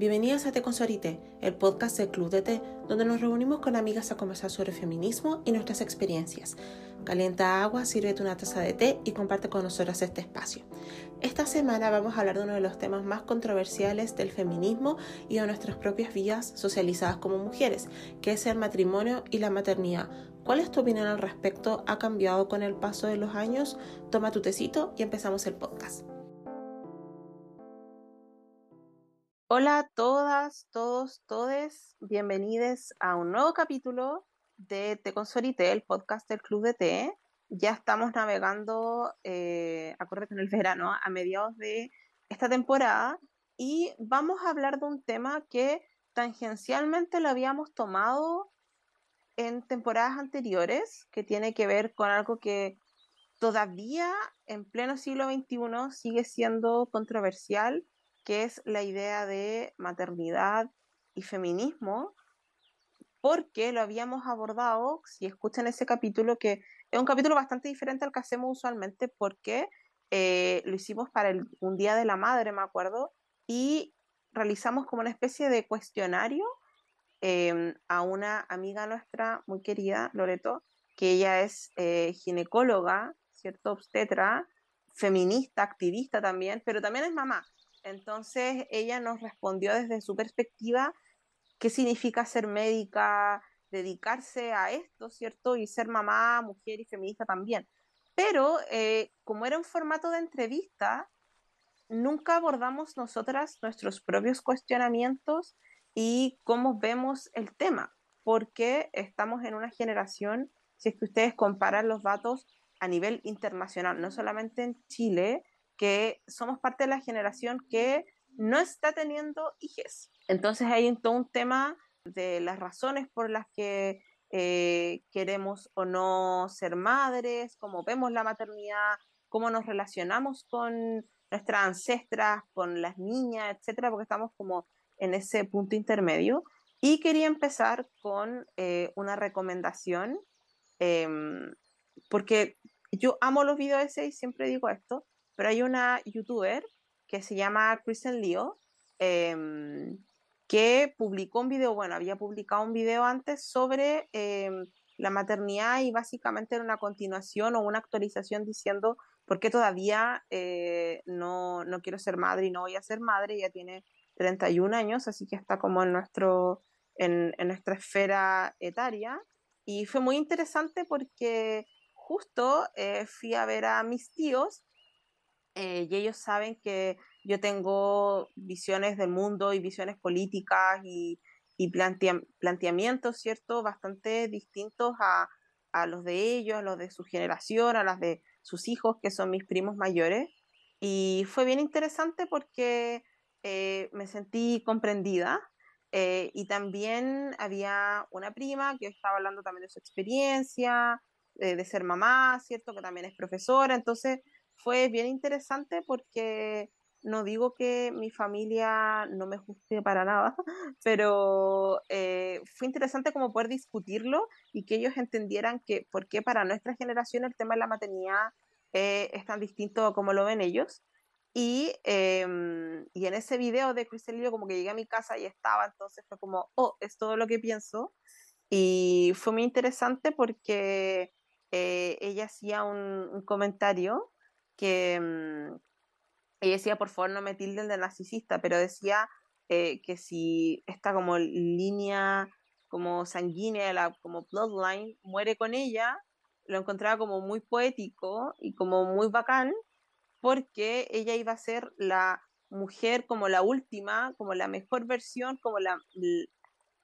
Bienvenidas a Te con el podcast del Club de Té, donde nos reunimos con amigas a conversar sobre feminismo y nuestras experiencias. Calienta agua, sírvete una taza de té y comparte con nosotras este espacio. Esta semana vamos a hablar de uno de los temas más controversiales del feminismo y de nuestras propias vidas socializadas como mujeres, que es el matrimonio y la maternidad. ¿Cuál es tu opinión al respecto? ¿Ha cambiado con el paso de los años? Toma tu tecito y empezamos el podcast. Hola a todas, todos, todes, bienvenidos a un nuevo capítulo de Te con el podcast del Club de Té. Ya estamos navegando, eh, acorde con el verano, a mediados de esta temporada y vamos a hablar de un tema que tangencialmente lo habíamos tomado en temporadas anteriores, que tiene que ver con algo que todavía en pleno siglo XXI sigue siendo controversial que es la idea de maternidad y feminismo, porque lo habíamos abordado, si escuchan ese capítulo, que es un capítulo bastante diferente al que hacemos usualmente, porque eh, lo hicimos para el, un Día de la Madre, me acuerdo, y realizamos como una especie de cuestionario em, a una amiga nuestra muy querida, Loreto, que ella es eh, ginecóloga, ¿cierto? Obstetra, feminista, activista también, pero también es mamá. Entonces ella nos respondió desde su perspectiva qué significa ser médica, dedicarse a esto, ¿cierto? Y ser mamá, mujer y feminista también. Pero eh, como era un formato de entrevista, nunca abordamos nosotras nuestros propios cuestionamientos y cómo vemos el tema, porque estamos en una generación, si es que ustedes comparan los datos a nivel internacional, no solamente en Chile, que somos parte de la generación que no está teniendo hijos. Entonces hay todo un tema de las razones por las que eh, queremos o no ser madres, cómo vemos la maternidad, cómo nos relacionamos con nuestras ancestras, con las niñas, etcétera, porque estamos como en ese punto intermedio. Y quería empezar con eh, una recomendación, em, porque yo amo los videos ese y siempre digo esto, pero hay una youtuber que se llama Kristen Leo, em, que publicó un video, bueno, había publicado un video antes sobre em, la maternidad y básicamente era una continuación o una actualización diciendo por qué todavía eh, no, no, quiero ser madre y no voy a ser madre, ya tiene 31 años, así que está como en, nuestro, en, en nuestra esfera etaria. Y fue muy interesante porque justo eh, fui a ver a mis tíos eh, y ellos saben que yo tengo visiones del mundo y visiones políticas y, y planteamientos, ¿cierto?, bastante distintos a, a, los de ellos, a los de su generación, a las de sus hijos, que son mis primos mayores. Y fue bien interesante porque eh, me sentí comprendida. Eh, y también había una prima que estaba hablando también de su experiencia, de ser mamá, ¿cierto? Que también es profesora. Entonces, fue bien interesante porque no digo que mi familia no me guste para nada, pero eh, fue interesante como poder discutirlo y que ellos entendieran que por qué para nuestra generación el tema de la maternidad eh, es tan distinto como lo ven ellos. Y, em, y en ese video de Cristelio como que llegué a mi casa y estaba, entonces fue como, oh, es todo lo que pienso. Y fue muy interesante porque eh, ella hacía un, un comentario que mm, ella decía, por favor, no me tilden de narcisista, pero decía eh, que si esta como línea como sanguínea, la, como bloodline, muere con ella, lo encontraba como muy poético y como muy bacán, porque ella iba a ser la mujer como la última, como la mejor versión, como la,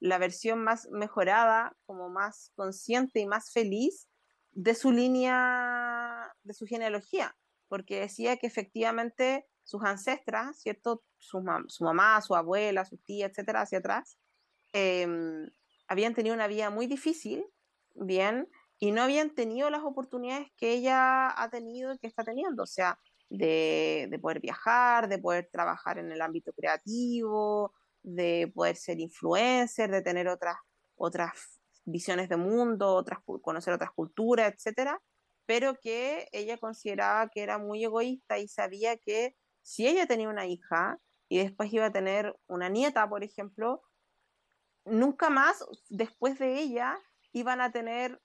la versión más mejorada, como más consciente y más feliz de su línea, de su genealogía porque decía que efectivamente sus ancestras, ¿cierto? Su, mamá, su abuela, su tía, etcétera, hacia atrás, em, habían tenido una vida muy difícil, bien, y no habían tenido las oportunidades que ella ha tenido y que está teniendo, o sea, de, de poder viajar, de poder trabajar en el ámbito creativo, de poder ser influencer, de tener otras, otras visiones de mundo, otras, conocer otras culturas, etcétera pero que ella consideraba que era muy egoísta y sabía que si ella tenía una hija, y después iba a tener una nieta, por ejemplo, nunca más después de ella iban a tener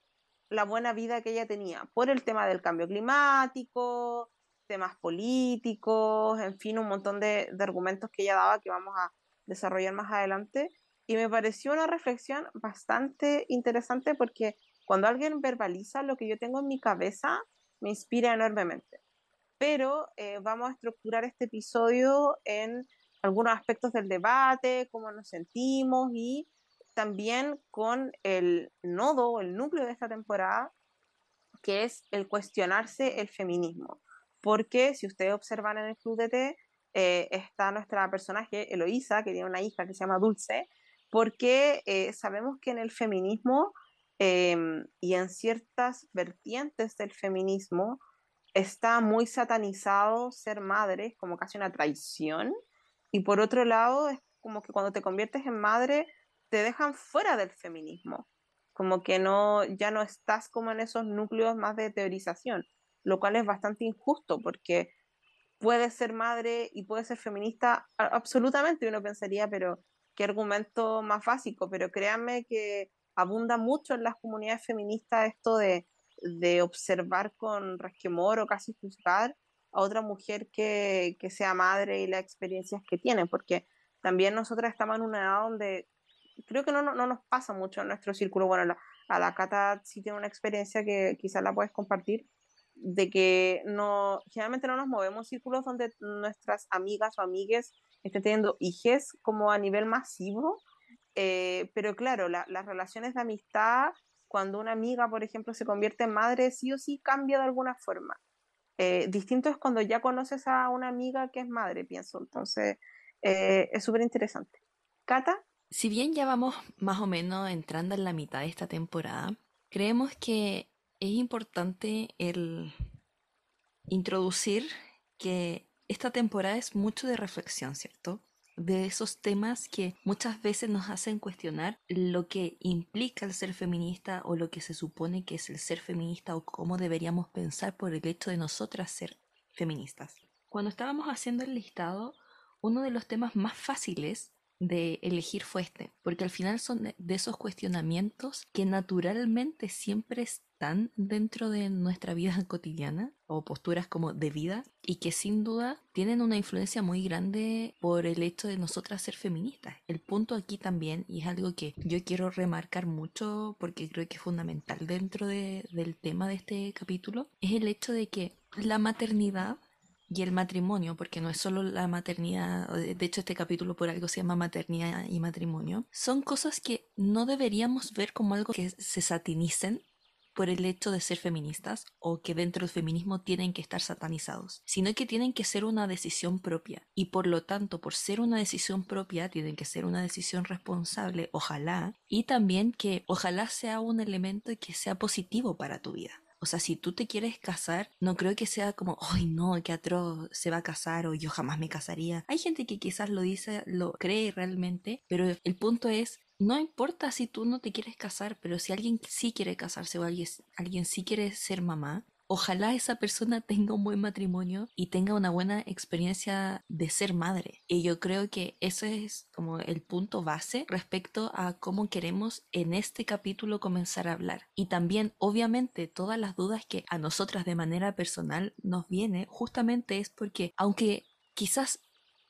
la buena vida que ella tenía, por el tema del cambio climático, temas políticos, en fin, un montón de, argumentos que ella daba que vamos a desarrollar más adelante. Y me pareció una reflexión bastante interesante porque cuando alguien verbaliza lo que yo tengo en mi cabeza, me inspira enormemente. Pero eh, vamos a estructurar este episodio en algunos aspectos del debate, cómo nos sentimos y también con el nodo el núcleo de esta temporada, que es el cuestionarse el feminismo. Porque si ustedes observan en el Club de Té, eh, está nuestra personaje Eloísa, que tiene una hija que se llama Dulce, porque eh, sabemos que en el feminismo em, y en ciertas vertientes del feminismo está muy satanizado ser madre, como casi una traición, y por otro lado es como que cuando te conviertes en madre te dejan fuera del feminismo, como que no ya no estás como en esos núcleos más de teorización, lo cual es bastante injusto porque puede ser madre y puede ser feminista absolutamente, uno pensaría, pero qué argumento más básico, pero créanme que abunda mucho en las comunidades feministas esto de, de observar con resquemor o casi juzgar a otra mujer que, que, sea madre y las experiencias que tiene, porque también nosotras estamos en una edad donde creo que no, no, nos pasa mucho en nuestro círculo. Bueno, a la Cata sí tiene una experiencia que quizás la puedes compartir, de que no, generalmente no nos movemos círculos donde nuestras amigas o amigues estén teniendo hijes como a nivel masivo, eh, pero claro, las relaciones de amistad, cuando una amiga, por ejemplo, se convierte en madre, sí o sí cambia de alguna forma. Eh, distinto es cuando ya conoces a una amiga que es madre, pienso. Entonces, eh, es súper interesante. Cata. Si bien ya vamos más o menos entrando en la mitad de esta temporada, creemos que es importante el introducir que esta temporada es mucho de reflexión, ¿cierto? De esos temas que muchas veces nos hacen cuestionar lo que implica el ser feminista o lo que se supone que es el ser feminista o cómo deberíamos pensar por el hecho de nosotras ser feministas. Cuando estábamos haciendo el listado, uno de los temas más fáciles de elegir fue este, porque al final son de esos cuestionamientos que naturalmente siempre están dentro de nuestra vida cotidiana o posturas como de vida y que sin duda tienen una influencia muy grande por el hecho de nosotras ser feministas. El punto aquí también, y es algo que yo quiero remarcar mucho porque creo que es fundamental dentro de, del tema de este capítulo, es el hecho de que la maternidad y el matrimonio, porque no es solo la maternidad, de hecho este capítulo por algo se llama maternidad y matrimonio, son cosas que no deberíamos ver como algo que se satinicen por el hecho de ser feministas o que dentro del feminismo tienen que estar satanizados, sino que tienen que ser una decisión propia y por lo tanto por ser una decisión propia tienen que ser una decisión responsable, ojalá, y también que ojalá sea un elemento que sea positivo para tu vida. O sea, si tú te quieres casar, no creo que sea como, ay no, que atroz se va a casar o yo jamás me casaría. Hay gente que quizás lo dice, lo cree realmente, pero el punto es, no importa si tú no te quieres casar, pero si alguien sí quiere casarse o alguien, alguien sí quiere ser mamá, ojalá esa persona tenga un buen matrimonio y tenga una buena experiencia de ser madre. Y yo creo que ese es como el punto base respecto a cómo queremos en este capítulo comenzar a hablar. Y también, obviamente, todas las dudas que a nosotras de manera personal nos viene justamente es porque, aunque quizás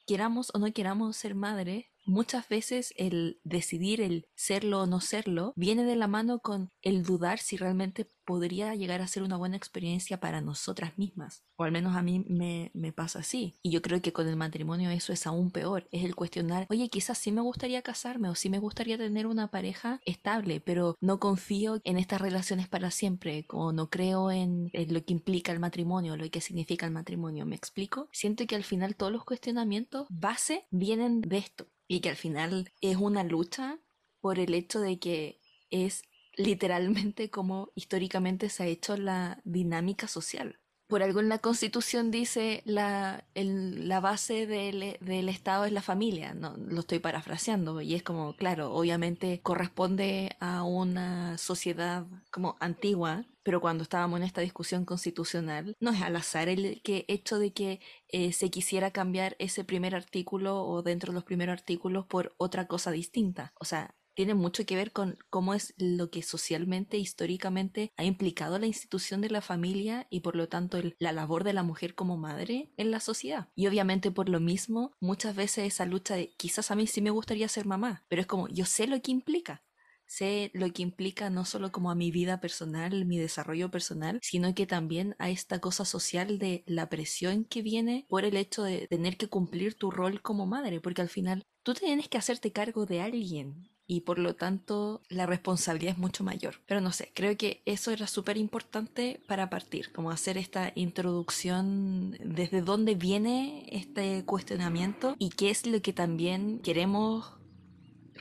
queramos o no queramos ser madre, muchas veces el decidir el serlo o no serlo viene de la mano con el dudar si realmente podría llegar a ser una buena experiencia para nosotras mismas. O al menos a mí me, me, pasa así. Y yo creo que con el matrimonio eso es aún peor. Es el cuestionar, oye, quizás sí me gustaría casarme o sí me gustaría tener una pareja estable, pero no confío en estas relaciones para siempre, o no creo en, en lo que implica el matrimonio, lo que significa el matrimonio. ¿Me explico? Siento que al final todos los cuestionamientos base vienen de esto y que al final es una lucha por el hecho de que es literalmente como históricamente se ha hecho la dinámica social. Por algo en la constitución dice la, la base del, del, Estado es la familia, no lo estoy parafraseando, y es como, claro, obviamente corresponde a una sociedad como antigua pero cuando estábamos en esta discusión constitucional, no es al azar el que hecho de que eh, se quisiera cambiar ese primer artículo o dentro de los primeros artículos por otra cosa distinta. O sea, tiene mucho que ver con cómo es lo que socialmente, históricamente ha implicado la institución de la familia y por lo tanto la labor de la mujer como madre en la sociedad. Y obviamente por lo mismo, muchas veces esa lucha de quizás a mí sí me gustaría ser mamá, pero es como yo sé lo que implica. Sé lo que implica no solo como a mi vida personal, mi desarrollo personal, sino que también a esta cosa social de la presión que viene por el hecho de tener que cumplir tu rol como madre, porque al final tú tienes que hacerte cargo de alguien y por lo tanto la responsabilidad es mucho mayor. Pero no sé, creo que eso era súper importante para partir, como hacer esta introducción desde dónde viene este cuestionamiento y qué es lo que también queremos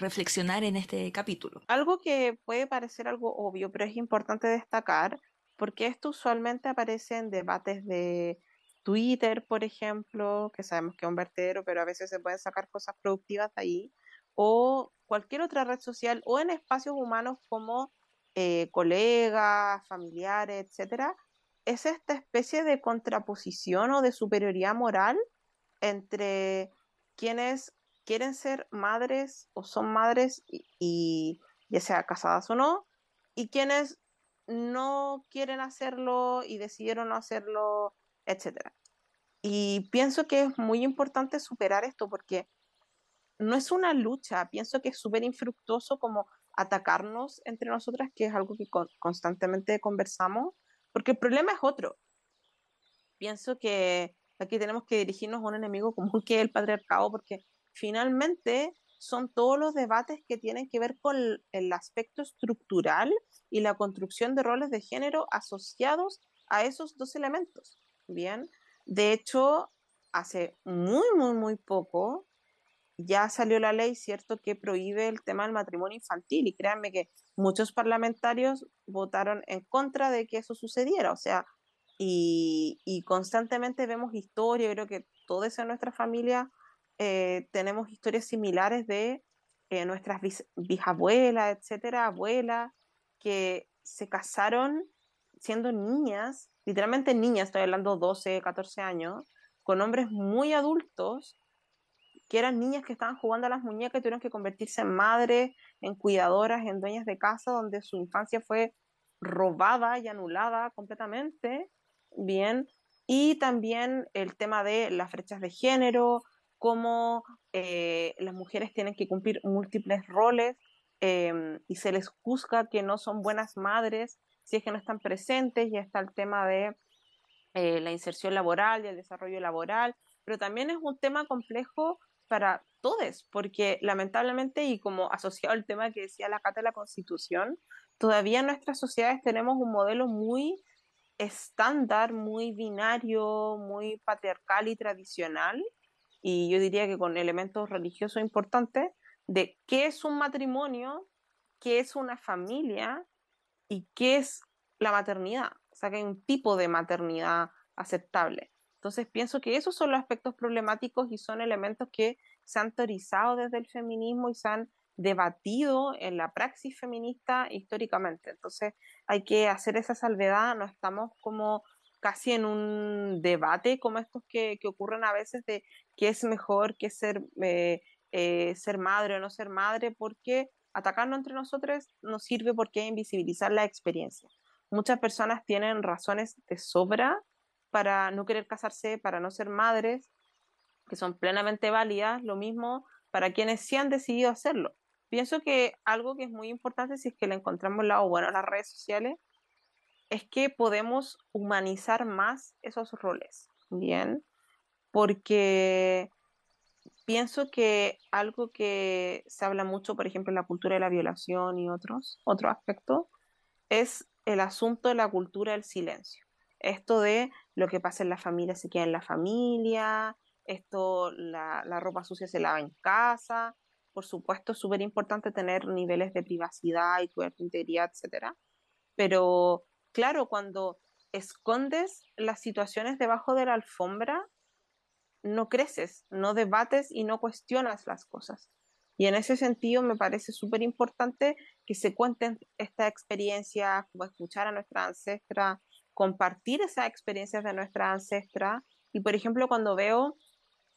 reflexionar en este capítulo. Algo que puede parecer algo obvio, pero es importante destacar, porque esto usualmente aparece en debates de Twitter, por ejemplo, que sabemos que es un vertedero, pero a veces se pueden sacar cosas productivas de ahí, o cualquier otra red social o en espacios humanos como eh, colegas, familiares, etcétera, es esta especie de contraposición o de superioridad moral entre quienes quieren ser madres o son madres y, ya sea casadas o no, y quienes no quieren hacerlo y decidieron no hacerlo, etcétera. Y pienso que es muy importante superar esto porque no es una lucha, pienso que es súper infructuoso como atacarnos entre nosotras, que es algo que constantemente conversamos, porque el problema es otro. Pienso que aquí tenemos que dirigirnos a un enemigo común que es el patriarcado, porque finalmente son todos los debates que tienen que ver con el aspecto estructural y la construcción de roles de género asociados a esos dos elementos. Bien, de hecho, hace muy, muy, muy poco, ya salió la ley, ¿cierto?, que prohíbe el tema del matrimonio infantil y créanme que muchos parlamentarios votaron en contra de que eso sucediera, o sea, y, constantemente vemos historia, creo que todos en nuestra familia eh, tenemos historias similares de eh, nuestras bisabuelas, etcétera, abuelas, que se casaron siendo niñas, literalmente niñas, estoy hablando 12, 14 años, con hombres muy adultos que eran niñas que estaban jugando a las muñecas y tuvieron que convertirse en madres, en cuidadoras, en dueñas de casa, donde su infancia fue robada y anulada completamente, bien, y también el tema de las brechas de género, cómo eh, las mujeres tienen que cumplir múltiples roles em, y se les juzga que no son buenas madres si es que no están presentes, ya está el tema de eh, la inserción laboral y el desarrollo laboral, pero también es un tema complejo para todos, porque lamentablemente, y como asociado al tema que decía la Cata de la Constitución, todavía en nuestras sociedades tenemos un modelo muy estándar, muy binario, muy patriarcal y tradicional, y yo diría que con elementos religiosos importantes, de qué es un matrimonio, qué es una familia y qué es la maternidad. O sea, que hay un tipo de maternidad aceptable. Entonces pienso que esos son los aspectos problemáticos y son elementos que se han teorizado desde el feminismo y se han debatido en la praxis feminista históricamente. Entonces hay que hacer esa salvedad, no estamos como casi en un debate como estos que, ocurren a veces de qué es mejor que ser, eh, eh, ser madre o no ser madre, porque atacarnos entre nosotros nos sirve porque invisibilizar la experiencia. Muchas personas tienen razones de sobra para no querer casarse, para no ser madres, que son plenamente válidas, lo mismo para quienes sí han decidido hacerlo. Pienso que algo que es muy importante, si es que le encontramos lado bueno a las redes sociales, es que podemos humanizar más esos roles, ¿bien? Porque pienso que algo que se habla mucho, por ejemplo, en la cultura de la violación y otros, otro aspecto, es el asunto de la cultura del silencio. Esto de lo que pasa en la familia se queda en la familia, esto, la, ropa sucia se lava en casa. Por supuesto, es súper importante tener niveles de privacidad y cuidar tu integridad, etc. Pero claro, cuando escondes las situaciones debajo de la alfombra, no creces, no debates y no cuestionas las cosas. Y en ese sentido me parece súper importante que se cuenten estas experiencias, como escuchar a nuestra ancestra, compartir esas experiencias de nuestra ancestra. Y por ejemplo, cuando veo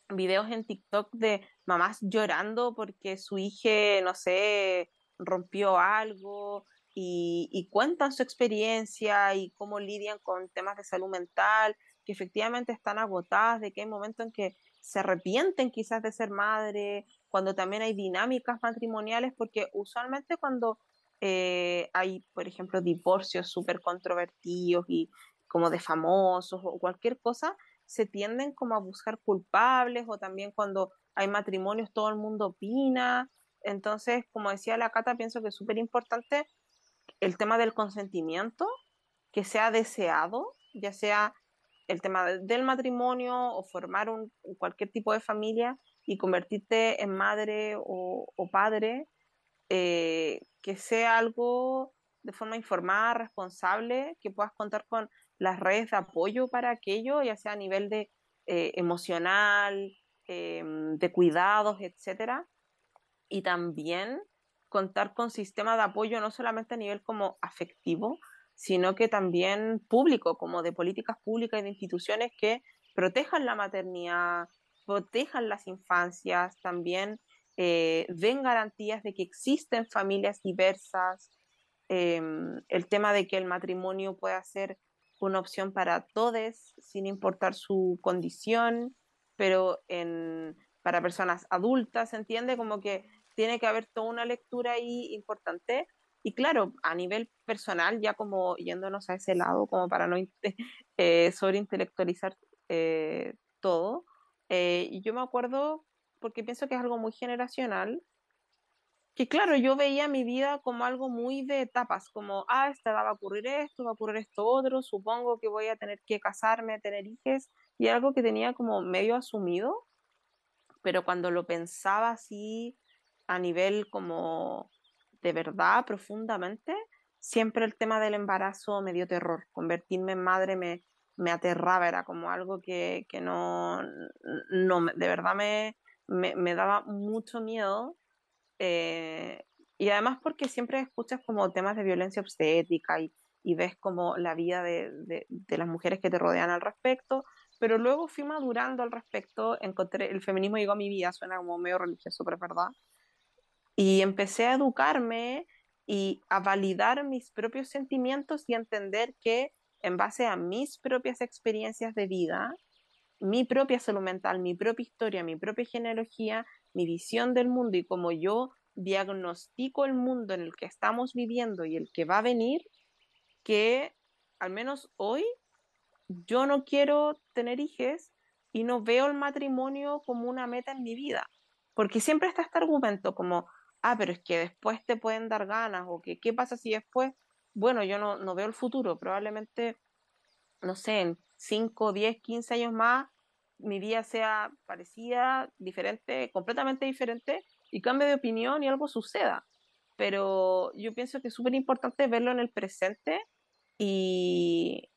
videos en TikTok de mamás llorando porque su hija, no sé, rompió algo y, cuentan su experiencia y cómo lidian con temas de salud mental, que efectivamente están agotadas, de que hay momentos en que se arrepienten quizás de ser madre, cuando también hay dinámicas matrimoniales, porque usualmente cuando eh, hay, por ejemplo, divorcios súper controvertidos y como de famosos o cualquier cosa, se tienden como a buscar culpables o también cuando hay matrimonios todo el mundo opina. Entonces, como decía la Cata, pienso que es súper importante el tema del consentimiento, que sea deseado, ya sea el tema del matrimonio o formar un, cualquier tipo de familia y convertirte en madre o, padre, eh, que sea algo de forma informada, responsable, que puedas contar con las redes de apoyo para aquello, ya sea a nivel de eh, emocional, em, de cuidados, etcétera, y también contar con sistemas de apoyo no solamente a nivel como afectivo, sino que también público, como de políticas públicas y de instituciones que protejan la maternidad, protejan las infancias, también eh, den garantías de que existen familias diversas, em, el tema de que el matrimonio pueda ser una opción para todos, sin importar su condición, pero en, para personas adultas, ¿entiende? Como que tiene que haber toda una lectura ahí importante. Y claro, a nivel personal, ya como yéndonos a ese lado, como para no eh, sobreintelectualizar eh, todo, eh, yo me acuerdo, porque pienso que es algo muy generacional, que claro, yo veía mi vida como algo muy de etapas, como, ah, esta va a ocurrir esto, va a ocurrir esto otro, supongo que voy a tener que casarme, tener hijos, y algo que tenía como medio asumido, pero cuando lo pensaba así a nivel como de verdad, profundamente, siempre el tema del embarazo me dio terror. Convertirme en madre me, me aterraba, era como algo que, que no, no, de verdad me, me, daba mucho miedo. Eh, y además porque siempre escuchas como temas de violencia obstétrica y, y ves como la vida de, de, de, las mujeres que te rodean al respecto, pero luego fui madurando al respecto, encontré, el feminismo llegó a mi vida, suena como medio religioso, pero es verdad, y empecé a educarme y a validar mis propios sentimientos y entender que en base a mis propias experiencias de vida, mi propia salud mental, mi propia historia, mi propia genealogía, mi visión del mundo y como yo diagnostico el mundo en el que estamos viviendo y el que va a venir, que al menos hoy yo no quiero tener hijos y no veo el matrimonio como una meta en mi vida. Porque siempre está este argumento como, ah, pero es que después te pueden dar ganas, o que qué pasa si después, bueno, yo no, no veo el futuro, probablemente, no sé, en 5, 10, 15 años más, mi vida sea parecida, diferente, completamente diferente, y cambie de opinión y algo suceda. Pero yo pienso que es súper importante verlo en el presente y,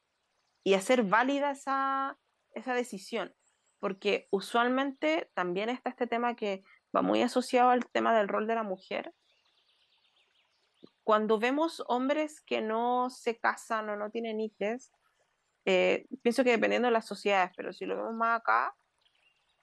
y hacer válida esa, esa decisión, porque usualmente también está este tema que va muy asociado al tema del rol de la mujer. Cuando vemos hombres que no se casan o no tienen hijos, eh, pienso que dependiendo de las sociedades, pero si lo vemos más acá,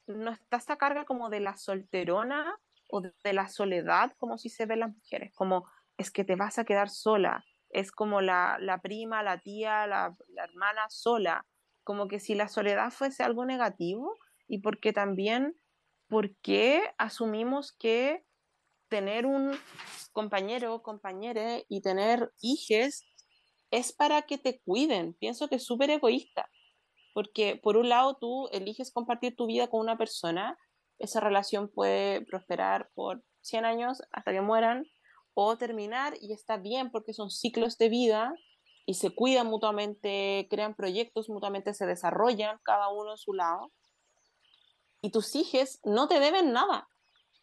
no está esta carga como de la solterona o de la soledad, como si se ven las mujeres, como es que te vas a quedar sola, es como la, la prima, la tía, la, la, hermana sola, como que si la soledad fuese algo negativo y porque también ¿por qué asumimos que tener un compañero o compañera y tener hijos es para que te cuiden? Pienso que es súper egoísta, porque por un lado tú eliges compartir tu vida con una persona, esa relación puede prosperar por 100 años hasta que mueran, o terminar y está bien porque son ciclos de vida y se cuidan mutuamente, crean proyectos, mutuamente se desarrollan cada uno en su lado y tus hijos no te deben nada.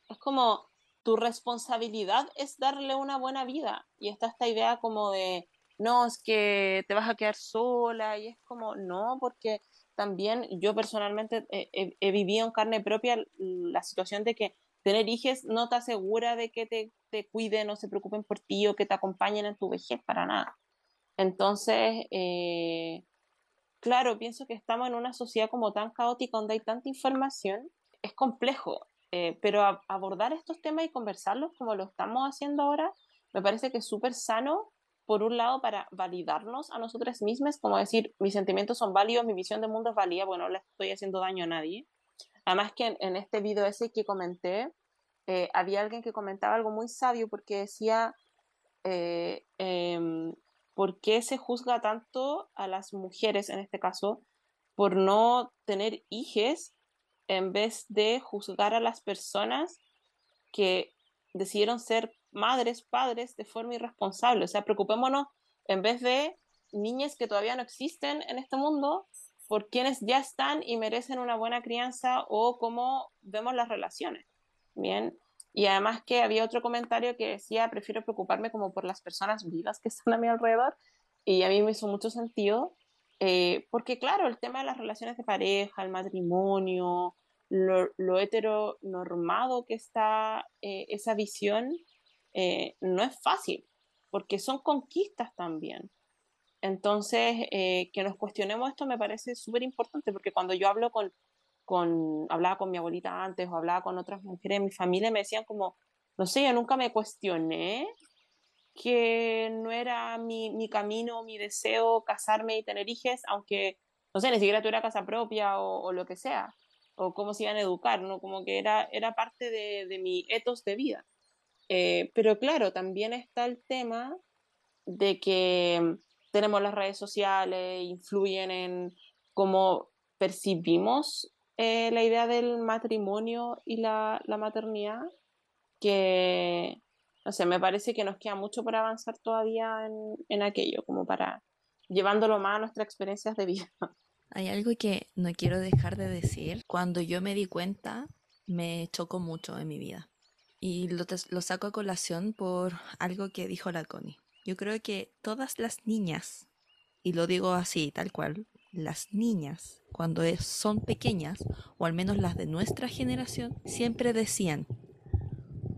Es como tu responsabilidad es darle una buena vida. Y está esta idea como de, no, es que te vas a quedar sola. Y es como, no, porque también yo personalmente he, vivido en carne propia la situación de que tener hijos no te asegura de que te, te cuiden o se preocupen por ti o que te acompañen en tu vejez, para nada. Entonces, eh, claro, pienso que estamos en una sociedad como tan caótica donde hay tanta información, es complejo, eh, pero abordar estos temas y conversarlos como lo estamos haciendo ahora, me parece que es súper sano, por un lado, para validarnos a nosotras mismas, como decir, mis sentimientos son válidos, mi visión del mundo es válida, bueno, no le estoy haciendo daño a nadie. Además que en, este video ese que comenté, eh, había alguien que comentaba algo muy sabio porque decía, eh, em, ¿por qué se juzga tanto a las mujeres, en este caso, por no tener hijos en vez de juzgar a las personas que decidieron ser madres, padres de forma irresponsable. O sea, preocupémonos en vez de niñas que todavía no existen en este mundo, por quienes ya están y merecen una buena crianza o cómo vemos las relaciones. Bien. Y además que había otro comentario que decía, prefiero preocuparme como por las personas vivas que están a mi alrededor. Y a mí me hizo mucho sentido, eh, porque claro, el tema de las relaciones de pareja, el matrimonio, lo, lo heteronormado que está eh, esa visión, eh, no es fácil, porque son conquistas también. Entonces, que nos cuestionemos esto me parece súper importante, porque cuando yo hablo con, con, hablaba con mi abuelita antes o hablaba con otras mujeres de mi familia, me decían como, no sé, yo nunca me cuestioné que no era mi, mi camino, mi deseo casarme y tener hijos, aunque, no sé, ni siquiera tuviera casa propia o, o, lo que sea, o cómo se iban a educar, ¿no? Como que era, era parte de, de mi etos de vida. Eh, pero claro, también está el tema de que tenemos las redes sociales, influyen en cómo percibimos eh, la idea del matrimonio y la, la, maternidad, que, no sé, me parece que nos queda mucho por avanzar todavía en, en aquello, como para llevándolo más a nuestras experiencias de vida. Hay algo que no quiero dejar de decir. Cuando yo me di cuenta, me chocó mucho en mi vida. Y lo, lo, saco a colación por algo que dijo la Connie. Yo creo que todas las niñas, y lo digo así, tal cual, las niñas, cuando son pequeñas, o al menos las de nuestra generación, siempre decían,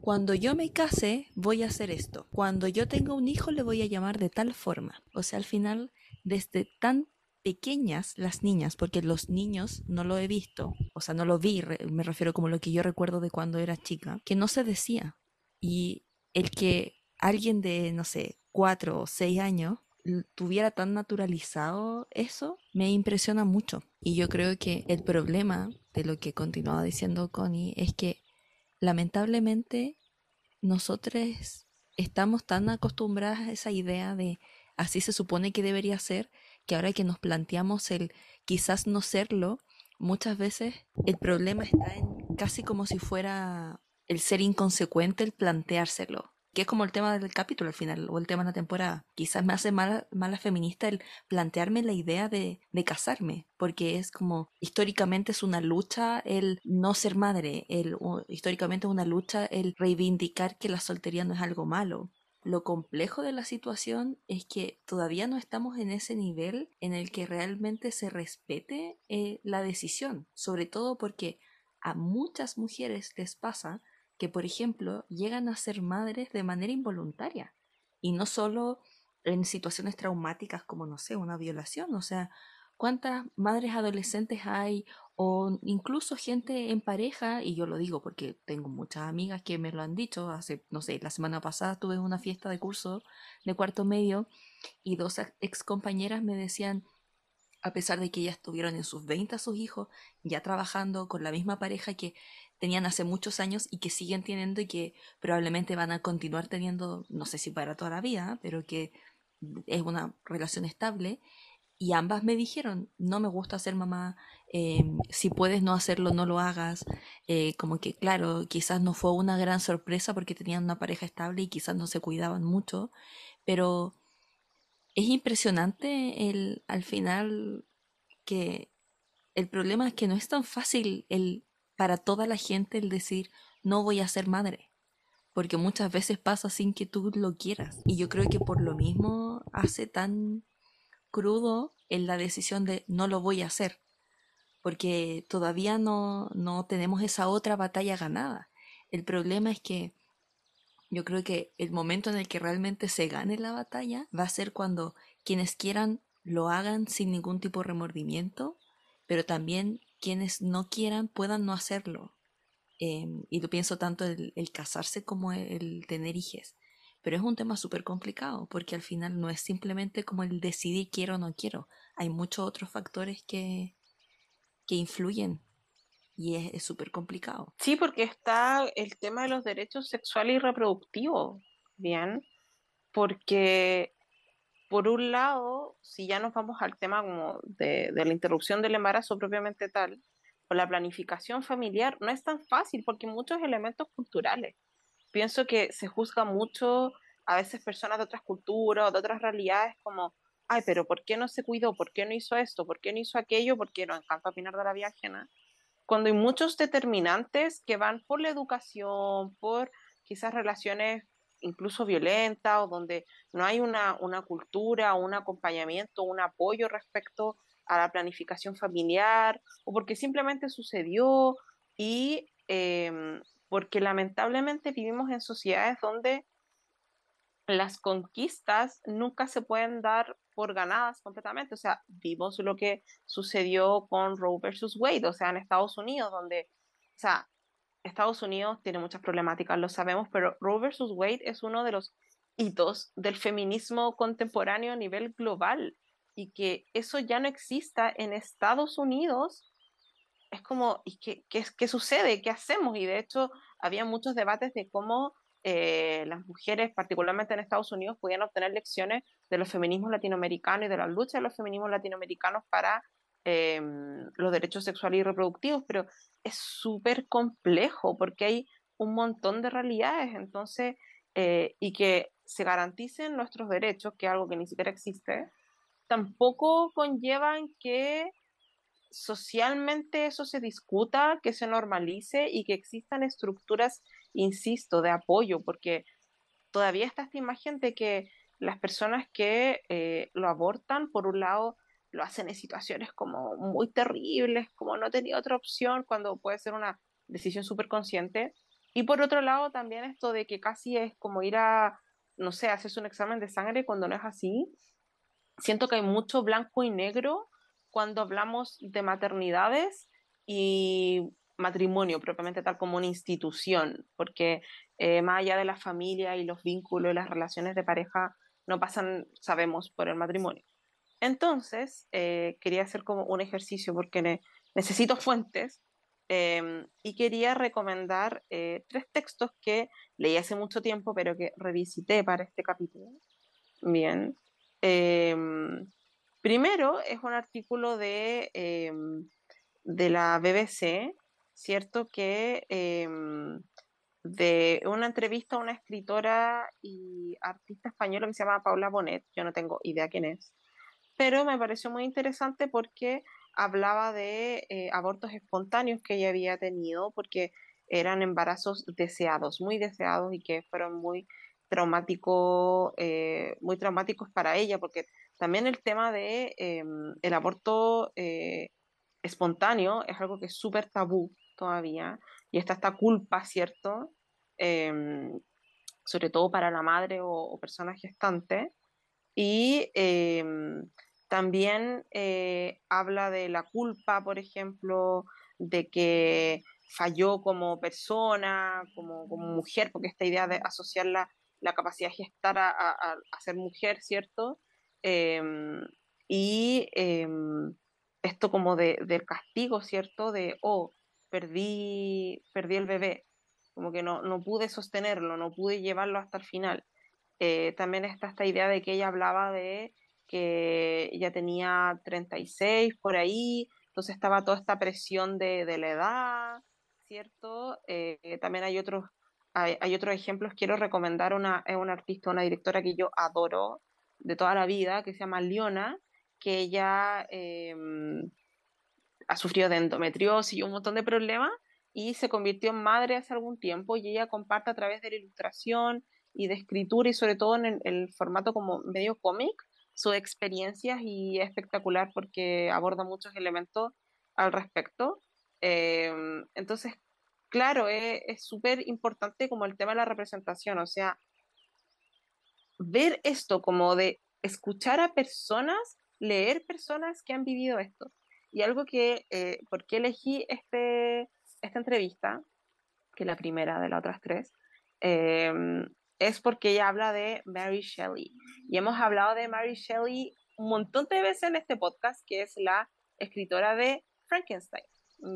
cuando yo me case voy a hacer esto, cuando yo tenga un hijo le voy a llamar de tal forma. O sea, al final, desde tan pequeñas las niñas, porque los niños no lo he visto, o sea, no lo vi, me refiero como lo que yo recuerdo de cuando era chica, que no se decía. Y el que alguien de, no sé, cuatro o seis años tuviera tan naturalizado eso, me impresiona mucho. Y yo creo que el problema de lo que continuaba diciendo Connie es que lamentablemente nosotros estamos tan acostumbradas a esa idea de así se supone que debería ser, que ahora que nos planteamos el quizás no serlo, muchas veces el problema está en casi como si fuera el ser inconsecuente el planteárselo que es como el tema del capítulo al final, o el tema de la temporada. Quizás me hace mala, mala feminista el plantearme la idea de, de, casarme, porque es como, históricamente es una lucha el no ser madre, el, históricamente es una lucha el reivindicar que la soltería no es algo malo. Lo complejo de la situación es que todavía no estamos en ese nivel en el que realmente se respete eh, la decisión, sobre todo porque a muchas mujeres les pasa que, por ejemplo, llegan a ser madres de manera involuntaria y no solo en situaciones traumáticas como, no sé, una violación, o sea, cuántas madres adolescentes hay o incluso gente en pareja, y yo lo digo porque tengo muchas amigas que me lo han dicho, hace, no sé, la semana pasada tuve una fiesta de curso de cuarto medio y dos ex compañeras me decían, a pesar de que ellas estuvieron en sus 20 sus hijos, ya trabajando con la misma pareja que tenían hace muchos años y que siguen teniendo y que probablemente van a continuar teniendo, no sé si para toda la vida, pero que es una relación estable, y ambas me dijeron, no me gusta ser mamá, eh, si puedes no hacerlo, no lo hagas. Eh, como que, claro, quizás no fue una gran sorpresa porque tenían una pareja estable y quizás no se cuidaban mucho, pero es impresionante el, al final que el problema es que no es tan fácil el, para toda la gente el decir, no voy a ser madre porque muchas veces pasa sin que tú lo quieras. Y yo creo que por lo mismo hace tan crudo en la decisión de no lo voy a hacer, porque todavía no, no tenemos esa otra batalla ganada. El problema es que yo creo que el momento en el que realmente se gane la batalla va a ser cuando quienes quieran lo hagan sin ningún tipo de remordimiento, pero también quienes no quieran puedan no hacerlo. Em, y lo pienso tanto el, el casarse como el, tener hijos. Pero es un tema súper complicado porque al final no es simplemente como el decidir quiero o no quiero. Hay muchos otros factores que, que influyen y es súper complicado. Sí, porque está el tema de los derechos sexuales y reproductivos, ¿bien? Porque, por un lado, si ya nos vamos al tema como de, de la interrupción del embarazo propiamente tal, o la planificación familiar, no es tan fácil porque hay muchos elementos culturales. Pienso que se juzga mucho a veces personas de otras culturas o de otras realidades como, ay, pero ¿por qué no se cuidó? ¿Por qué no hizo esto? ¿Por qué no hizo aquello? Porque nos encanta opinar de la vida cuando hay muchos determinantes que van por la educación, por quizás relaciones incluso violentas o donde no hay una, una cultura, un acompañamiento, un apoyo respecto a la planificación familiar o porque simplemente sucedió y em, porque lamentablemente vivimos en sociedades donde las conquistas nunca se pueden dar por ganadas completamente. O sea, vimos lo que sucedió con Roe versus Wade, o sea, en Estados Unidos, donde, o sea, Estados Unidos tiene muchas problemáticas, lo sabemos, pero Roe versus Wade es uno de los hitos del feminismo contemporáneo a nivel global y que eso ya no exista en Estados Unidos es como, ¿y qué, qué, qué sucede? ¿Qué hacemos? Y de hecho, había muchos debates de cómo eh, las mujeres, particularmente en Estados Unidos, podían obtener lecciones de los feminismos latinoamericanos y de la lucha de los feminismos latinoamericanos para em, los derechos sexuales y reproductivos, pero es súper complejo porque hay un montón de realidades, entonces, eh, y que se garanticen nuestros derechos, que es algo que ni siquiera existe, tampoco conllevan que socialmente eso se discuta, que se normalice y que existan estructuras insisto, de apoyo, porque todavía está esta imagen de que las personas que eh, lo abortan, por un lado, lo hacen en situaciones como muy terribles, como no tenía otra opción, cuando puede ser una decisión súper consciente. Y por otro lado, también esto de que casi es como ir a, no sé, haces un examen de sangre cuando no es así. Siento que hay mucho blanco y negro cuando hablamos de maternidades y matrimonio propiamente tal como una institución, porque eh, más allá de la familia y los vínculos y las relaciones de pareja no pasan, sabemos, por el matrimonio. Entonces, eh, quería hacer como un ejercicio porque necesito fuentes em, y quería recomendar eh, tres textos que leí hace mucho tiempo, pero que revisité para este capítulo. Bien. Em, primero es un artículo de, em, de la BBC ¿cierto? Que de una entrevista a una escritora y artista española que se llama Paula Bonet, yo no tengo idea quién es, pero me pareció muy interesante porque hablaba de eh, abortos espontáneos que ella había tenido, porque eran embarazos deseados, muy deseados y que fueron muy traumáticos, eh, muy traumáticos para ella, porque también el tema de em, el aborto eh, espontáneo es algo que es súper tabú todavía, y está esta culpa, ¿cierto? Em, sobre todo para la madre o, personas gestantes. Y em, también eh, habla de la culpa, por ejemplo, de que falló como persona, como, mujer, porque esta idea de asociar la, capacidad de gestar a, ser mujer, ¿cierto? Em, y esto como de, del castigo, ¿cierto? De, oh, perdí, perdí el bebé, como que no, no pude sostenerlo, no pude llevarlo hasta el final. Eh, también está esta idea de que ella hablaba de que ella tenía 36 por ahí, entonces estaba toda esta presión de, de la edad, ¿cierto? Eh, también hay otros, hay, hay, otros ejemplos, quiero recomendar una, una artista, una directora que yo adoro de toda la vida, que se llama Leona, que ella eh, ha sufrido de endometriosis y un montón de problemas y se convirtió en madre hace algún tiempo y ella comparte a través de la ilustración y de escritura y sobre todo en el, formato como medio cómic sus experiencias y es espectacular porque aborda muchos elementos al respecto. Em, entonces, claro, es súper importante como el tema de la representación, o sea, ver esto como de escuchar a personas, leer personas que han vivido esto. Y algo que, eh, ¿por qué elegí este, esta entrevista? Que la primera de las otras tres, em, es porque ella habla de Mary Shelley. Y hemos hablado de Mary Shelley un montón de veces en este podcast, que es la escritora de Frankenstein.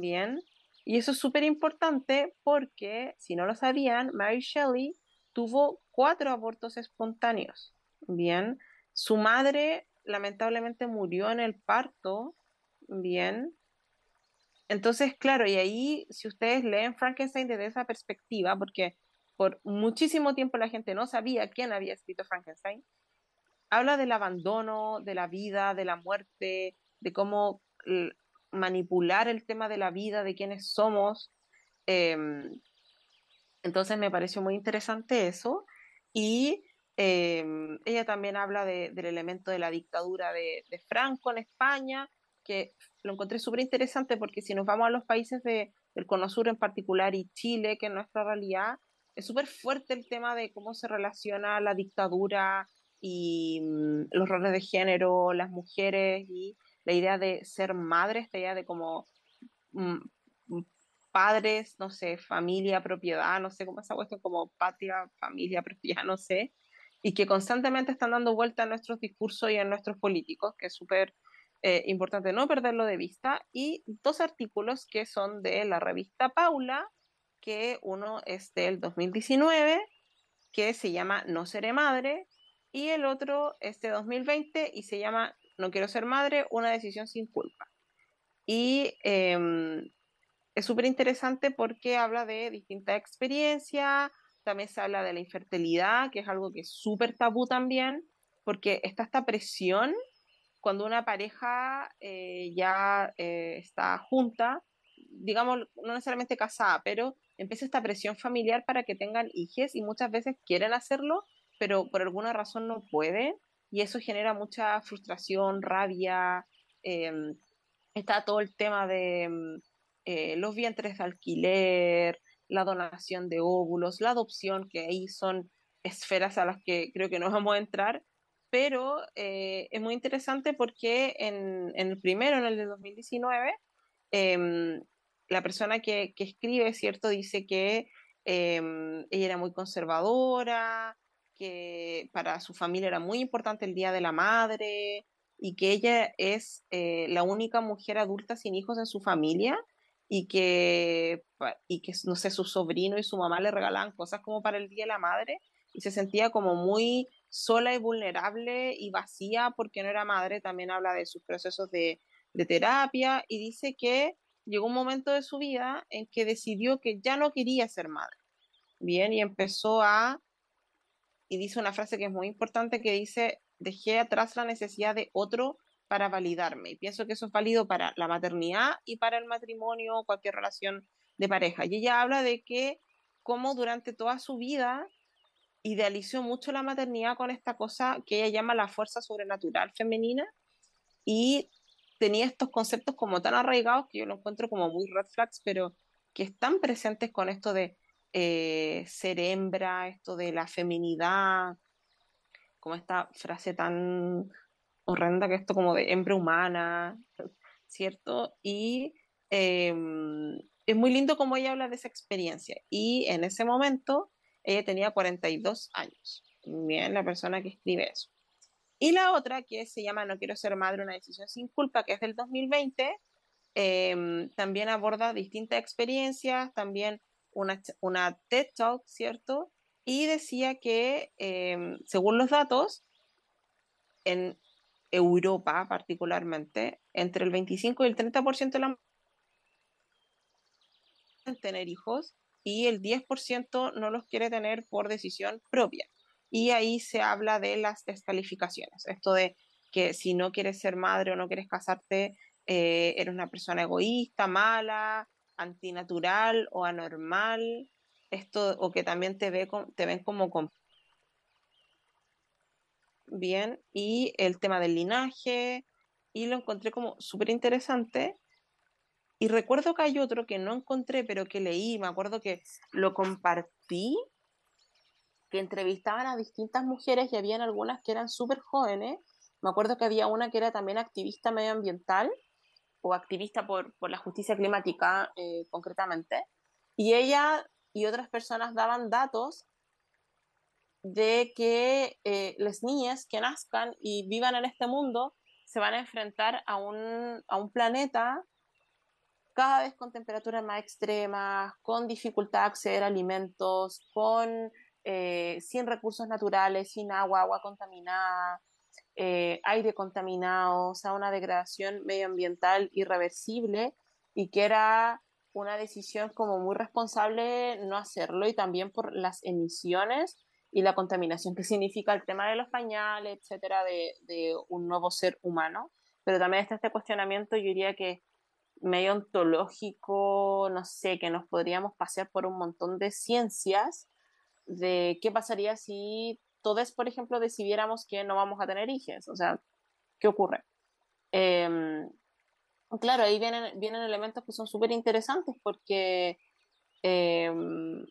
Bien. Y eso es súper importante porque, si no lo sabían, Mary Shelley tuvo cuatro abortos espontáneos. Bien. Su madre lamentablemente murió en el parto. Bien. Entonces, claro, y ahí, si ustedes leen Frankenstein desde esa perspectiva, porque por muchísimo tiempo la gente no sabía quién había escrito Frankenstein, habla del abandono, de la vida, de la muerte, de cómo manipular el tema de la vida, de quiénes somos. Em, entonces me pareció muy interesante eso. Y em, ella también habla del elemento de la dictadura de, Franco en España, que lo encontré súper interesante porque si nos vamos a los países del Cono Sur en particular y Chile, que es nuestra realidad, es súper fuerte el tema de cómo se relaciona la dictadura y mm, los roles de género, las mujeres y la idea de ser madre, esta idea de como mm, mm, padres, no sé, familia, propiedad, no sé cómo ha puesto como patria, familia, propiedad, no sé, y que constantemente están dando vuelta en nuestros discursos y en nuestros políticos, que es súper eh, importante no perderlo de vista, y dos artículos que son de la revista Paula, que uno es del 2019, que se llama No seré madre, y el otro es de 2020 y se llama No quiero ser madre, una decisión sin culpa. Y em, es súper interesante porque habla de distintas experiencias, también se habla de la infertilidad, que es algo que es súper tabú también, porque está esta presión cuando una pareja eh, ya eh, está junta, digamos, no necesariamente casada, pero empieza esta presión familiar para que tengan hijos y muchas veces quieren hacerlo, pero por alguna razón no pueden y eso genera mucha frustración, rabia. Em, está todo el tema de em, eh, los vientres de alquiler, la donación de óvulos, la adopción, que ahí son esferas a las que creo que no vamos a entrar, pero eh, es muy interesante porque en, el primero, en el de 2019, la persona que, que escribe, ¿cierto? Dice que em, ella era muy conservadora, que para su familia era muy importante el Día de la Madre y que ella es eh, la única mujer adulta sin hijos en su familia y que, y que, no sé, su sobrino y su mamá le regalaban cosas como para el Día de la Madre y se sentía como muy sola y vulnerable y vacía porque no era madre. También habla de sus procesos de, de terapia y dice que llegó un momento de su vida en que decidió que ya no quería ser madre. Bien, y empezó a, y dice una frase que es muy importante que dice, dejé atrás la necesidad de otro para validarme. Y pienso que eso es válido para la maternidad y para el matrimonio, cualquier relación de pareja. Y ella habla de que como durante toda su vida idealizó mucho la maternidad con esta cosa que ella llama la fuerza sobrenatural femenina y tenía estos conceptos como tan arraigados que yo lo encuentro como muy red flags, pero que están presentes con esto de eh, ser hembra, esto de la feminidad, como esta frase tan horrenda que esto como de hembra humana, ¿cierto? Y em, es muy lindo como ella habla de esa experiencia. Y en ese momento ella tenía 42 años. Bien, la persona que escribe eso. Y la otra, que se llama No quiero ser madre, una decisión sin culpa, que es del 2020, em, también aborda distintas experiencias, también una, una TED Talk, ¿cierto? Y decía que, em, según los datos, en Europa particularmente, entre el 25 y el 30% de la tener hijos y el 10% no los quiere tener por decisión propia y ahí se habla de las descalificaciones. Esto de que si no quieres ser madre o no quieres casarte, eh, eres una persona egoísta, mala, antinatural o anormal, esto, o que también te, ve, te ven como bien, y el tema del linaje, y lo encontré como súper interesante Y recuerdo que hay otro que no encontré, pero que leí, me acuerdo que lo compartí, que entrevistaban a distintas mujeres y habían algunas que eran súper jóvenes. Me acuerdo que había una que era también activista medioambiental o activista por, por la justicia climática eh, concretamente. Y ella y otras personas daban datos de que eh, las niñas que nazcan y vivan en este mundo se van a enfrentar a un, a un planeta cada vez con temperaturas más extremas, con dificultad de acceder a alimentos, con eh, sin recursos naturales, sin agua, agua contaminada, eh, aire contaminado, o sea, una degradación medioambiental irreversible y que era una decisión como muy responsable no hacerlo y también por las emisiones y la contaminación que significa el tema de los pañales, etcétera, de, de un nuevo ser humano. Pero también está este cuestionamiento, yo diría que medio ontológico, no sé, que nos podríamos pasear por un montón de ciencias de qué pasaría si todos, por ejemplo, decidiéramos que no vamos a tener hijos. O sea, ¿qué ocurre? Em, claro, ahí vienen, vienen elementos que son súper interesantes porque em,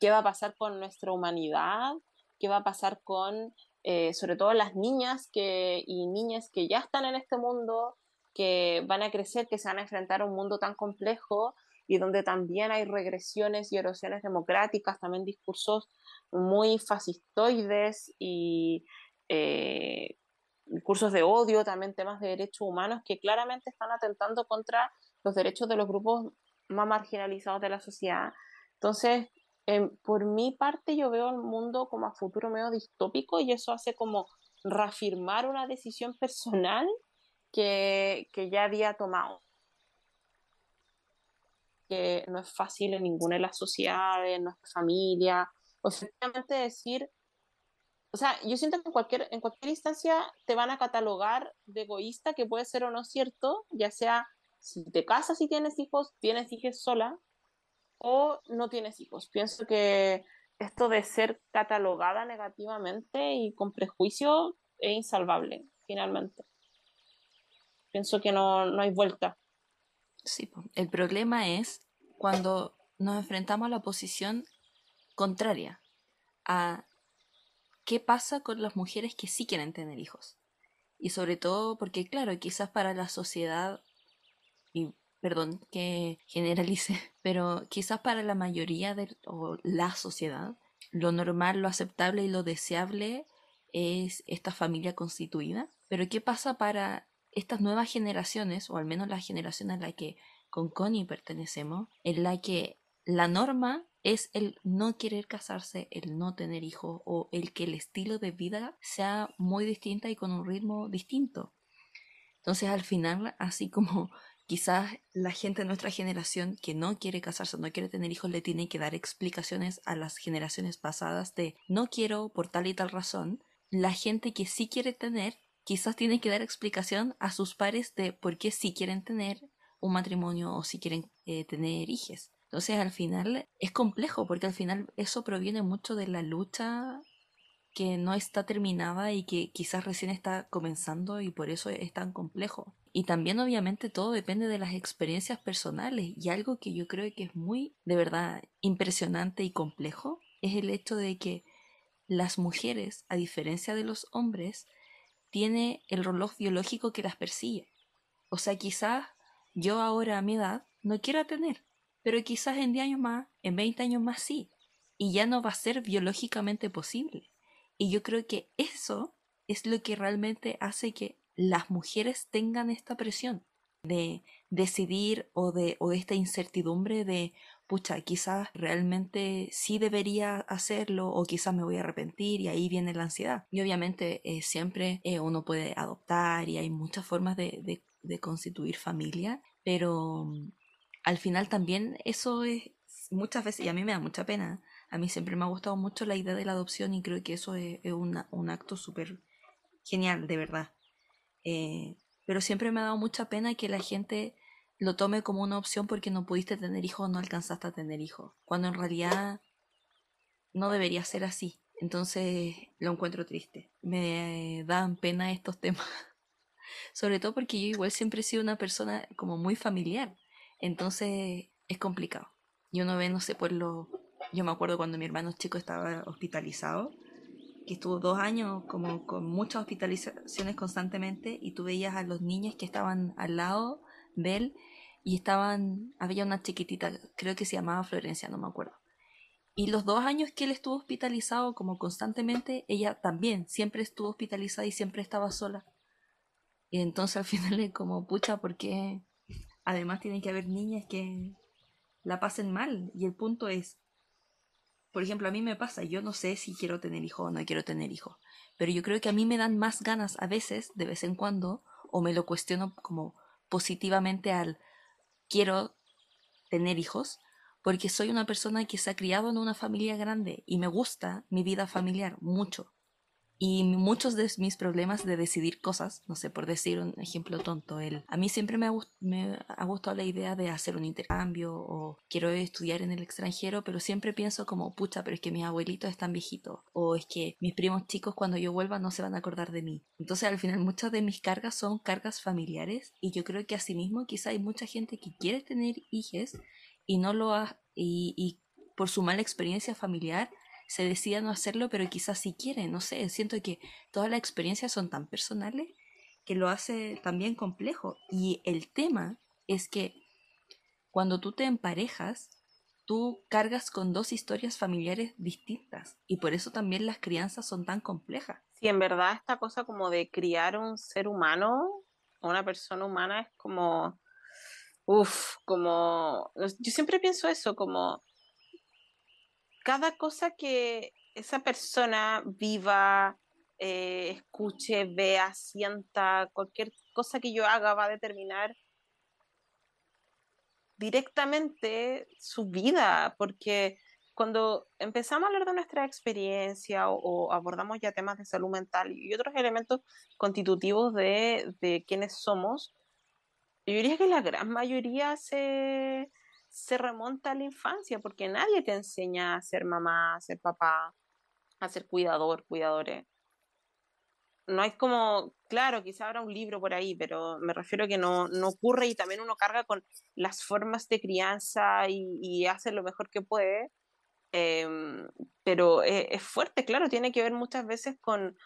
¿qué va a pasar con nuestra humanidad? ¿Qué va a pasar con, eh, sobre todo, las niñas que, y niñas que ya están en este mundo? que van a crecer, que se van a enfrentar a un mundo tan complejo y donde también hay regresiones y erosiones democráticas, también discursos muy fascistoides y eh, discursos de odio, también temas de derechos humanos que claramente están atentando contra los derechos de los grupos más marginalizados de la sociedad. Entonces, por mi parte, yo veo el mundo como a futuro medio distópico y eso hace como reafirmar una decisión personal que, que ya había tomado. Que no es fácil en ninguna de las sociedades, en nuestra familia, o simplemente decir, o sea, yo siento que en cualquier, en cualquier instancia te van a catalogar de egoísta, que puede ser o no cierto, ya sea si te casas y tienes hijos, tienes hijos sola, o no tienes hijos. Pienso que esto de ser catalogada negativamente y con prejuicio es insalvable, finalmente pienso que no, no hay vuelta. Sí, el problema es cuando nos enfrentamos a la posición contraria, a qué pasa con las mujeres que sí quieren tener hijos. Y sobre todo porque, claro, quizás para la sociedad, y perdón que generalice, pero quizás para la mayoría de o la sociedad, lo normal, lo aceptable y lo deseable es esta familia constituida. Pero ¿qué pasa para estas nuevas generaciones, o al menos la generación a la que con Connie pertenecemos, en la que la norma es el no querer casarse, el no tener hijos o el que el estilo de vida sea muy distinta y con un ritmo distinto. Entonces al final, así como quizás la gente de nuestra generación que no quiere casarse, no quiere tener hijos, le tiene que dar explicaciones a las generaciones pasadas de no quiero por tal y tal razón, la gente que sí quiere tener quizás tienen que dar explicación a sus pares de por qué sí quieren tener un matrimonio o si quieren eh, tener hijos. Entonces al final es complejo porque al final eso proviene mucho de la lucha que no está terminada y que quizás recién está comenzando y por eso es tan complejo. Y también obviamente todo depende de las experiencias personales y algo que yo creo que es muy de verdad impresionante y complejo es el hecho de que las mujeres, a diferencia de los hombres, tiene el reloj biológico que las persigue. O sea, quizás yo ahora a mi edad no quiera tener, pero quizás en 10 años más, en 20 años más sí, y ya no va a ser biológicamente posible. Y yo creo que eso es lo que realmente hace que las mujeres tengan esta presión de decidir o de o esta incertidumbre de pucha, quizás realmente sí debería hacerlo o quizás me voy a arrepentir y ahí viene la ansiedad. Y obviamente eh, siempre eh, uno puede adoptar y hay muchas formas de, de, constituir familia, pero mm, al final también eso es muchas veces, y a mí me da mucha pena, a mí siempre me ha gustado mucho la idea de la adopción y creo que eso es, un acto súper genial, de verdad. Eh, pero siempre me ha dado mucha pena que la gente lo tome como una opción porque no pudiste tener hijos o no alcanzaste a tener hijos, cuando en realidad no debería ser así. Entonces lo encuentro triste. Me dan pena estos temas. Sobre todo porque yo igual siempre he sido una persona como muy familiar. Entonces es complicado. Y uno ve, no sé, por lo... Yo me acuerdo cuando mi hermano chico estaba hospitalizado, que estuvo dos años como con muchas hospitalizaciones constantemente y tú veías a los niños que estaban al lado de y estaban, había una chiquitita, creo que se llamaba Florencia, no me acuerdo. Y los dos años que él estuvo hospitalizado como constantemente, ella también siempre estuvo hospitalizada y siempre estaba sola. Y entonces al final es como, pucha, porque además tiene que haber niñas que la pasen mal. Y el punto es, por ejemplo, a mí me pasa, yo no sé si quiero tener hijo o no quiero tener hijo, pero yo creo que a mí me dan más ganas a veces, de vez en cuando, o me lo cuestiono como positivamente al quiero tener hijos, porque soy una persona que se ha criado en una familia grande y me gusta mi vida familiar mucho. Y muchos de mis problemas de decidir cosas, no sé, por decir un ejemplo tonto, el, a mí siempre me ha, gustado la idea de hacer un intercambio o quiero estudiar en el extranjero, pero siempre pienso como, pucha, pero es que mis abuelitos están viejitos o es que mis primos chicos cuando yo vuelva no se van a acordar de mí. Entonces al final muchas de mis cargas son cargas familiares y yo creo que asimismo quizá hay mucha gente que quiere tener hijos y no lo ha, y por su mala experiencia familiar se decida no hacerlo, pero quizás si quiere, no sé, siento que todas las experiencias son tan personales que lo hace también complejo. Y el tema es que cuando tú te emparejas, tú cargas con dos historias familiares distintas y por eso también las crianzas son tan complejas. Sí, en verdad esta cosa como de criar un ser humano, una persona humana es como, uff, como, yo siempre pienso eso, como cada cosa que esa persona viva, eh, escuche, vea, sienta, cualquier cosa que yo haga va a determinar directamente su vida, porque cuando empezamos a hablar de nuestra experiencia o, abordamos ya temas de salud mental y otros elementos constitutivos de, de quienes somos, yo diría que la gran mayoría se, se remonta a la infancia, porque nadie te enseña a ser mamá, a ser papá, a ser cuidador, cuidadores. No hay como, claro, quizá habrá un libro por ahí, pero me refiero que no, no ocurre y también uno carga con las formas de crianza y, hace lo mejor que puede. Em, pero e, es, fuerte, claro, tiene que ver muchas veces con,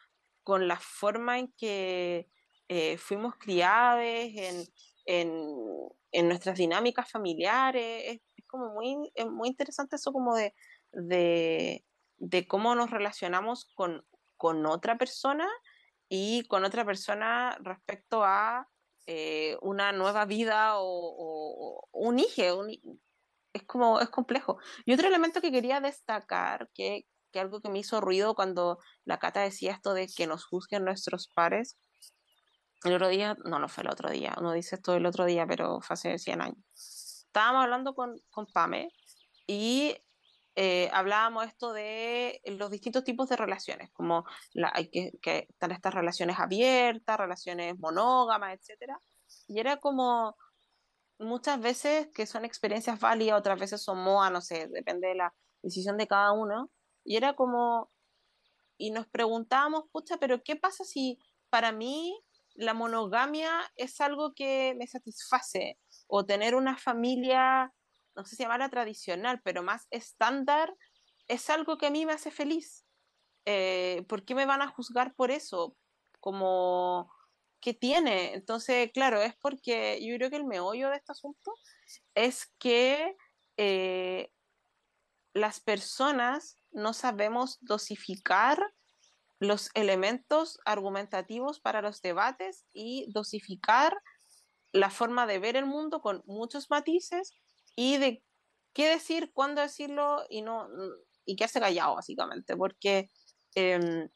con la forma en que eh, fuimos criados, en, en, nuestras dinámicas familiares. Es, como muy, muy interesante eso como de, de, cómo nos relacionamos con, con, otra persona y con otra persona respecto a eh, una nueva vida o, un hijo. es como, es complejo. Y otro elemento que quería destacar, que, que algo que me hizo ruido cuando la Cata decía esto de que nos juzguen nuestros pares, el otro día, no, no fue el otro día, uno dice esto el otro día, pero fue hace 100 años. Estábamos hablando con, con Pame y eh, hablábamos esto de los distintos tipos de relaciones, como la, hay que, que están estas relaciones abiertas, relaciones monógamas, etc. Y era como muchas veces que son experiencias válidas, otras veces son MOA, no sé, depende de la decisión de cada uno. Y era como, y nos preguntábamos, pucha, pero ¿qué pasa si para mí la monogamia es algo que me satisface o tener una familia, no sé si llamarla tradicional, pero más estándar, es algo que a mí me hace feliz. Eh, ¿Por qué me van a juzgar por eso? Como, ¿qué tiene? Entonces, claro, es porque yo creo que el meollo de este asunto es que eh, las personas no sabemos dosificar los elementos argumentativos para los debates y dosificar la forma de ver el mundo con muchos matices y de qué decir, cuándo decirlo y no y qué hace callado básicamente, porque em,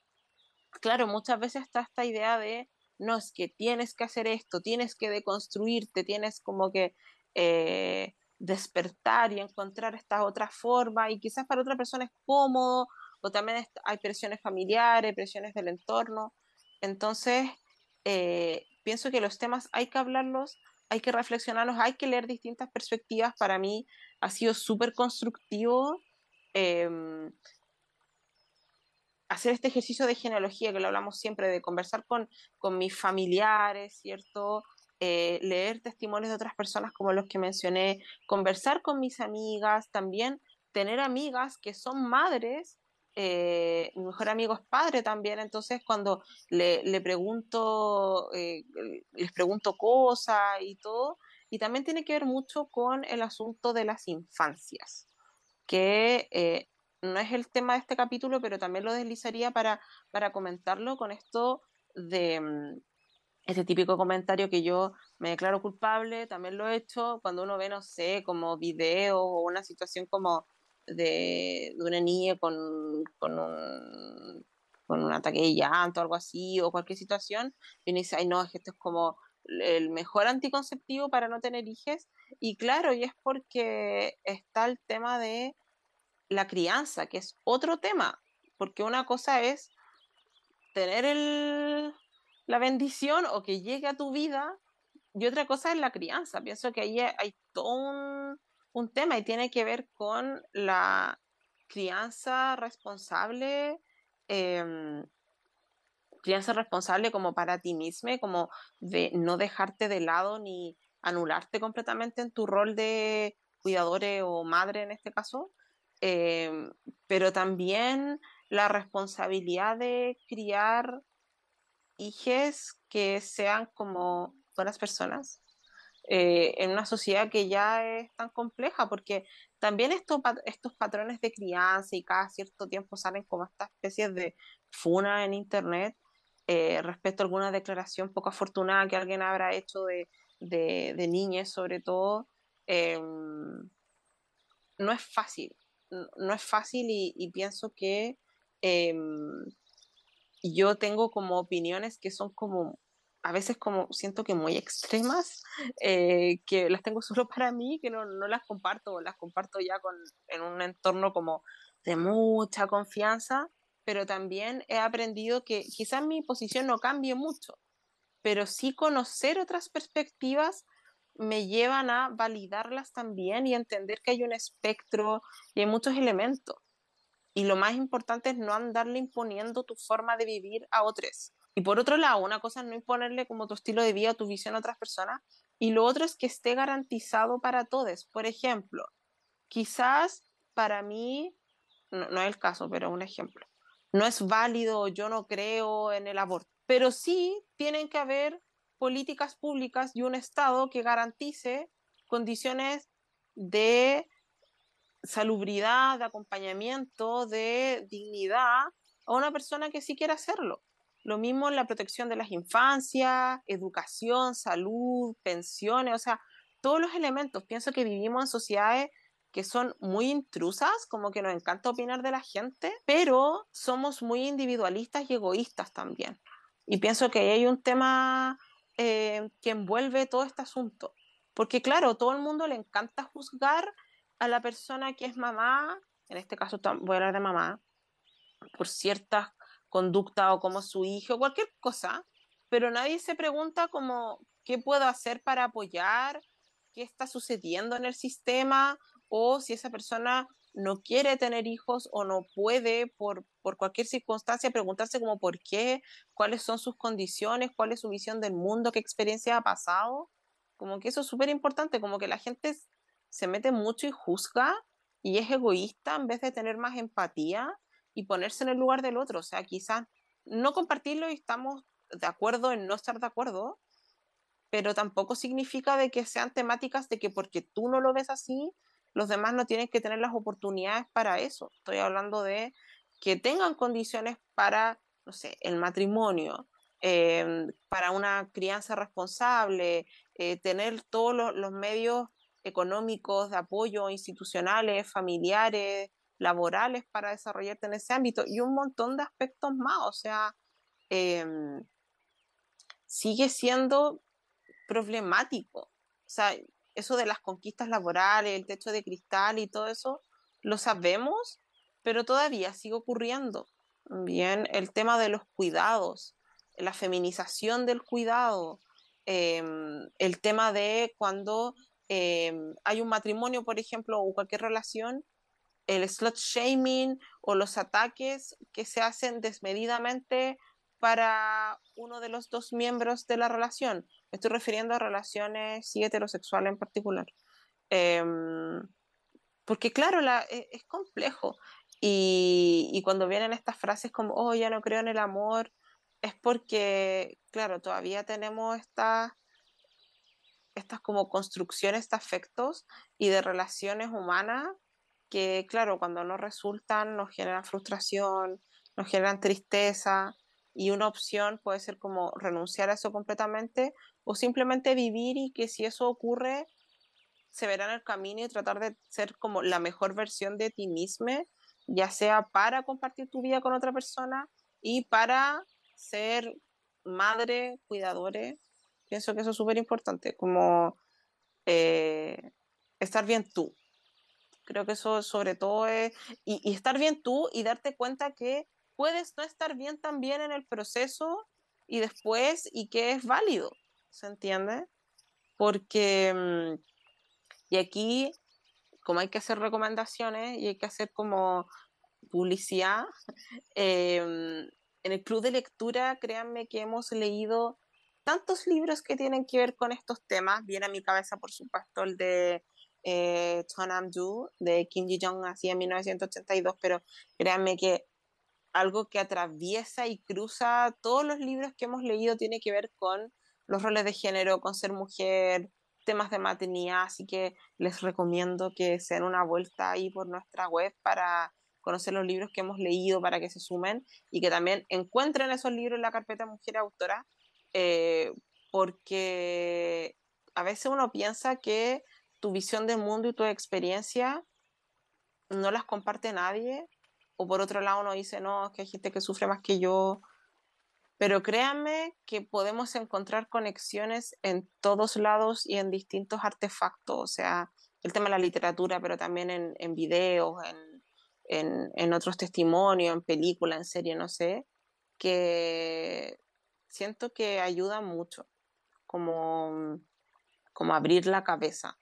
claro, muchas veces está esta idea de no es que tienes que hacer esto, tienes que deconstruirte, tienes como que eh, despertar y encontrar esta otra forma y quizás para otra persona es cómodo o también hay presiones familiares, presiones del entorno. Entonces, eh, pienso que los temas hay que hablarlos, hay que reflexionarlos, hay que leer distintas perspectivas. Para mí ha sido súper constructivo em, hacer este ejercicio de genealogía, que lo hablamos siempre, de conversar con, con mis familiares, ¿cierto? eh, leer testimonios de otras personas como los que mencioné, conversar con mis amigas, también tener amigas que son madres, eh, mi mejor amigo es padre también, entonces cuando le, pregunto, eh, les pregunto cosas y todo, y también tiene que ver mucho con el asunto de las infancias, que no es el tema de este capítulo, pero también lo deslizaría para, para comentarlo con esto de mm, ese típico comentario que yo me declaro culpable, también lo he hecho cuando uno ve, no sé, como video o una situación como de, una niña con, con, un, con un ataque de llanto algo así, o cualquier situación, y uno dice, ay no, esto es como el mejor anticonceptivo para no tener hijos. Y claro, y es porque está el tema de la crianza, que es otro tema, porque una cosa es tener el, la bendición o que llegue a tu vida y otra cosa es la crianza. Pienso que ahí hay todo un, un tema y tiene que ver con la crianza responsable, eh, crianza responsable como para ti mismo, como de no dejarte de lado ni anularte completamente en tu rol de cuidadora o madre en este caso, eh, pero también la responsabilidad de criar hijos que sean como buenas personas eh, en una sociedad que ya es tan compleja, porque también estos, estos patrones de crianza y cada cierto tiempo salen como estas especies de funa en internet eh, respecto a alguna declaración poco afortunada que alguien habrá hecho de, de, de sobre todo, em, no es fácil, no es fácil y, pienso que em, yo tengo como opiniones que son como, a veces como siento que muy extremas, eh, que las tengo solo para mí, que no, no las comparto, las comparto ya con, en un entorno como de mucha confianza, pero también he aprendido que quizás mi posición no cambie mucho, pero sí conocer otras perspectivas me llevan a validarlas también y entender que hay un espectro y hay muchos elementos. Y lo más importante es no andarle imponiendo tu forma de vivir a otros. Y por otro lado, una cosa es no imponerle como tu estilo de vida o tu visión a otras personas. Y lo otro es que esté garantizado para todos. Por ejemplo, quizás para mí, no, no es el caso, pero un ejemplo, no es válido, yo no creo en el aborto, pero sí tienen que haber políticas públicas y un Estado que garantice condiciones de salubridad, de acompañamiento, de dignidad a una persona que sí quiera hacerlo. Lo mismo en la protección de las infancias, educación, salud, pensiones, o sea, todos los elementos. Pienso que vivimos en sociedades que son muy intrusas, como que nos encanta opinar de la gente, pero somos muy individualistas y egoístas también. Y pienso que hay un tema eh, que envuelve todo este asunto. Porque claro, todo el mundo le encanta juzgar a la persona que es mamá, en este caso voy a hablar de mamá, por ciertas conductas o como su hijo, cualquier cosa, pero nadie se pregunta como qué puedo hacer para apoyar, qué está sucediendo en el sistema o si esa persona no quiere tener hijos o no puede por, por cualquier circunstancia preguntarse como por qué, cuáles son sus condiciones, cuál es su visión del mundo, qué experiencia ha pasado. Como que eso es súper importante, como que la gente se mete mucho y juzga y es egoísta en vez de tener más empatía y ponerse en el lugar del otro. O sea, quizás no compartirlo y estamos de acuerdo en no estar de acuerdo, pero tampoco significa de que sean temáticas de que porque tú no lo ves así, los demás no tienen que tener las oportunidades para eso. Estoy hablando de que tengan condiciones para, no sé, el matrimonio, eh, para una crianza responsable, eh, tener todos los, los medios económicos, de apoyo institucionales, familiares, laborales para desarrollarte en ese ámbito y un montón de aspectos más. O sea, em, sigue siendo problemático. O sea, eso de las conquistas laborales, el techo de cristal y todo eso, lo sabemos, pero todavía sigue ocurriendo. Bien, el tema de los cuidados, la feminización del cuidado, em, el tema de cuando Em, hay un matrimonio, por ejemplo, o cualquier relación, el slot shaming o los ataques que se hacen desmedidamente para uno de los dos miembros de la relación. Me estoy refiriendo a relaciones y heterosexuales en particular. Em, porque claro, la, e, es, complejo. Y, y, cuando vienen estas frases como, oh, ya no creo en el amor, es porque, claro, todavía tenemos estas estas como construcciones de afectos y de relaciones humanas que, claro, cuando no resultan nos generan frustración, nos generan tristeza y una opción puede ser como renunciar a eso completamente o simplemente vivir y que si eso ocurre se verá en el camino y tratar de ser como la mejor versión de ti mismo, ya sea para compartir tu vida con otra persona y para ser madre, cuidadores Pienso que eso es súper importante, como eh, estar bien tú. Creo que eso sobre todo es, y, estar bien tú y darte cuenta que puedes no estar bien también en el proceso y después y que es válido, ¿se entiende? Porque, mm, y aquí, como hay que hacer recomendaciones y hay que hacer como publicidad, em, en el club de lectura, créanme que hemos leído tantos libros que tienen que ver con estos temas. Viene a mi cabeza, por supuesto, el de eh, Chonam-ju, de Kim Ji-jong, así en 1982, pero créanme que algo que atraviesa y cruza todos los libros que hemos leído tiene que ver con los roles de género, con ser mujer, temas de maternidad, así que les recomiendo que se den una vuelta ahí por nuestra web para conocer los libros que hemos leído, para que se sumen y que también encuentren esos libros en la carpeta Mujer Autora, eh, porque a veces uno piensa que tu visión del mundo y tu experiencia no las comparte nadie, o por otro lado uno dice, no, es que hay gente que sufre más que yo, pero créanme que podemos encontrar conexiones en todos lados y en distintos artefactos, o sea, el tema de la literatura, pero también en, en videos, en, en, en otros testimonios, en películas, en serie, no sé, que siento que ayuda mucho, como, como abrir la cabeza.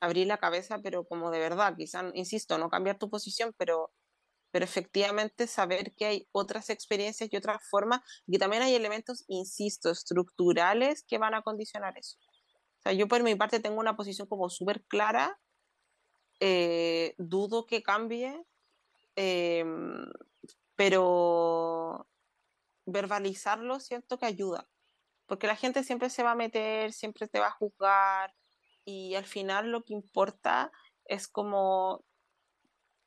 Abrir la cabeza, pero como de verdad, quizás, insisto, no cambiar tu posición, pero, pero efectivamente saber que hay otras experiencias y otras formas, y también hay elementos, insisto, estructurales que van a condicionar eso. O sea, yo por mi parte tengo una posición como súper clara, eh, dudo que cambie, em, pero, verbalizarlo siento que ayuda, porque la gente siempre se va a meter, siempre te va a juzgar y al final lo que importa es como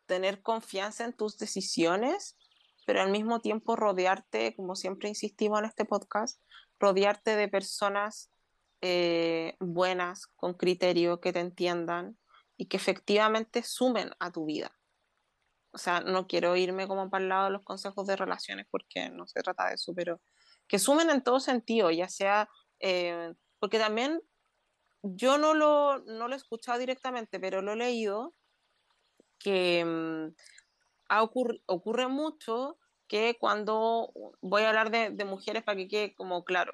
tener confianza en tus decisiones, pero al mismo tiempo rodearte, como siempre insistimos en este podcast, rodearte de personas eh, buenas, con criterio, que te entiendan y que efectivamente sumen a tu vida. O sea, no quiero irme como para el lado de los consejos de relaciones porque no se trata de eso, pero que sumen en todo sentido, ya sea, eh, porque también yo no lo, no lo he escuchado directamente, pero lo he leído, que mm, ocurre mucho que cuando voy a hablar de, mujeres para que quede como claro,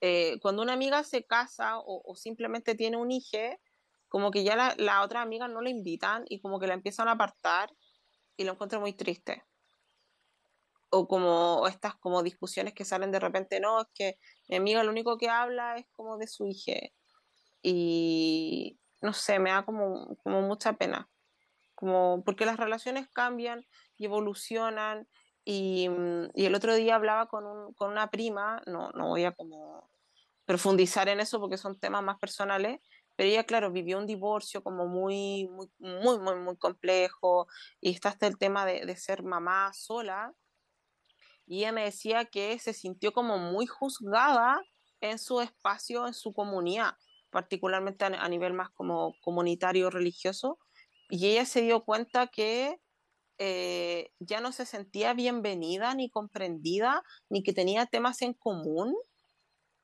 eh, cuando una amiga se casa o, simplemente tiene un hijo, como que ya la, la otra amiga no la invitan y como que la empiezan a apartar y lo encuentro muy triste. O como estas como discusiones que salen de repente, no, es que mi amiga lo único que habla es como de su hija. Y no sé, me da como, como mucha pena. Como, porque las relaciones cambian y evolucionan. Y, y el otro día hablaba con, un, con una prima, no, no voy a como profundizar en eso porque son temas más personales, pero ella, claro, vivió un divorcio como muy, muy, muy, muy, muy complejo y está hasta el tema de, de ser mamá sola. Y ella me decía que se sintió como muy juzgada en su espacio, en su comunidad, particularmente a, nivel más como comunitario religioso. Y ella se dio cuenta que eh, ya no se sentía bienvenida ni comprendida, ni que tenía temas en común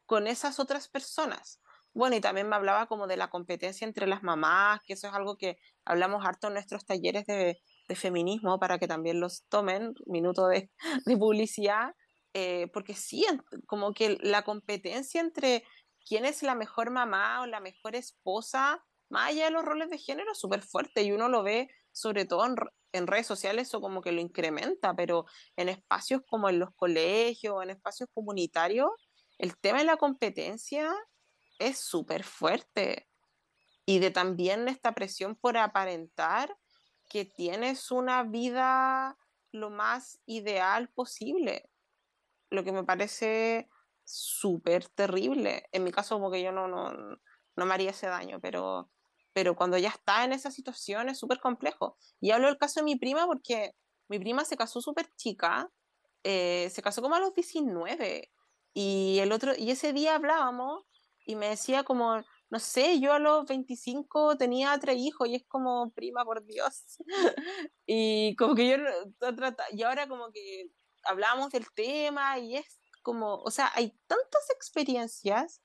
con esas otras personas. Bueno, y también me hablaba como de la competencia entre las mamás, que eso es algo que hablamos harto en nuestros talleres de, feminismo para que también los tomen, minuto de, publicidad, eh, porque sí, como que la competencia entre quién es la mejor mamá o la mejor esposa, más allá de los roles de género, súper fuerte y uno lo ve sobre todo en, en redes sociales, eso como que lo incrementa, pero en espacios como en los colegios, en espacios comunitarios, el tema de la competencia es súper fuerte. Y de también esta presión por aparentar que tienes una vida lo más ideal posible. Lo que me parece súper terrible. En mi caso, porque yo no, no, no me haría ese daño, pero, pero cuando ya está en esa situación es súper complejo. Y hablo del caso de mi prima porque mi prima se casó súper chica, eh, se casó como a los 19 y, el otro, y ese día hablábamos y me decía como, no sé, yo a los 25 tenía tres hijos y es como, prima, por Dios. y como que yo, y ahora como que hablamos del tema y es como, o sea, hay tantas experiencias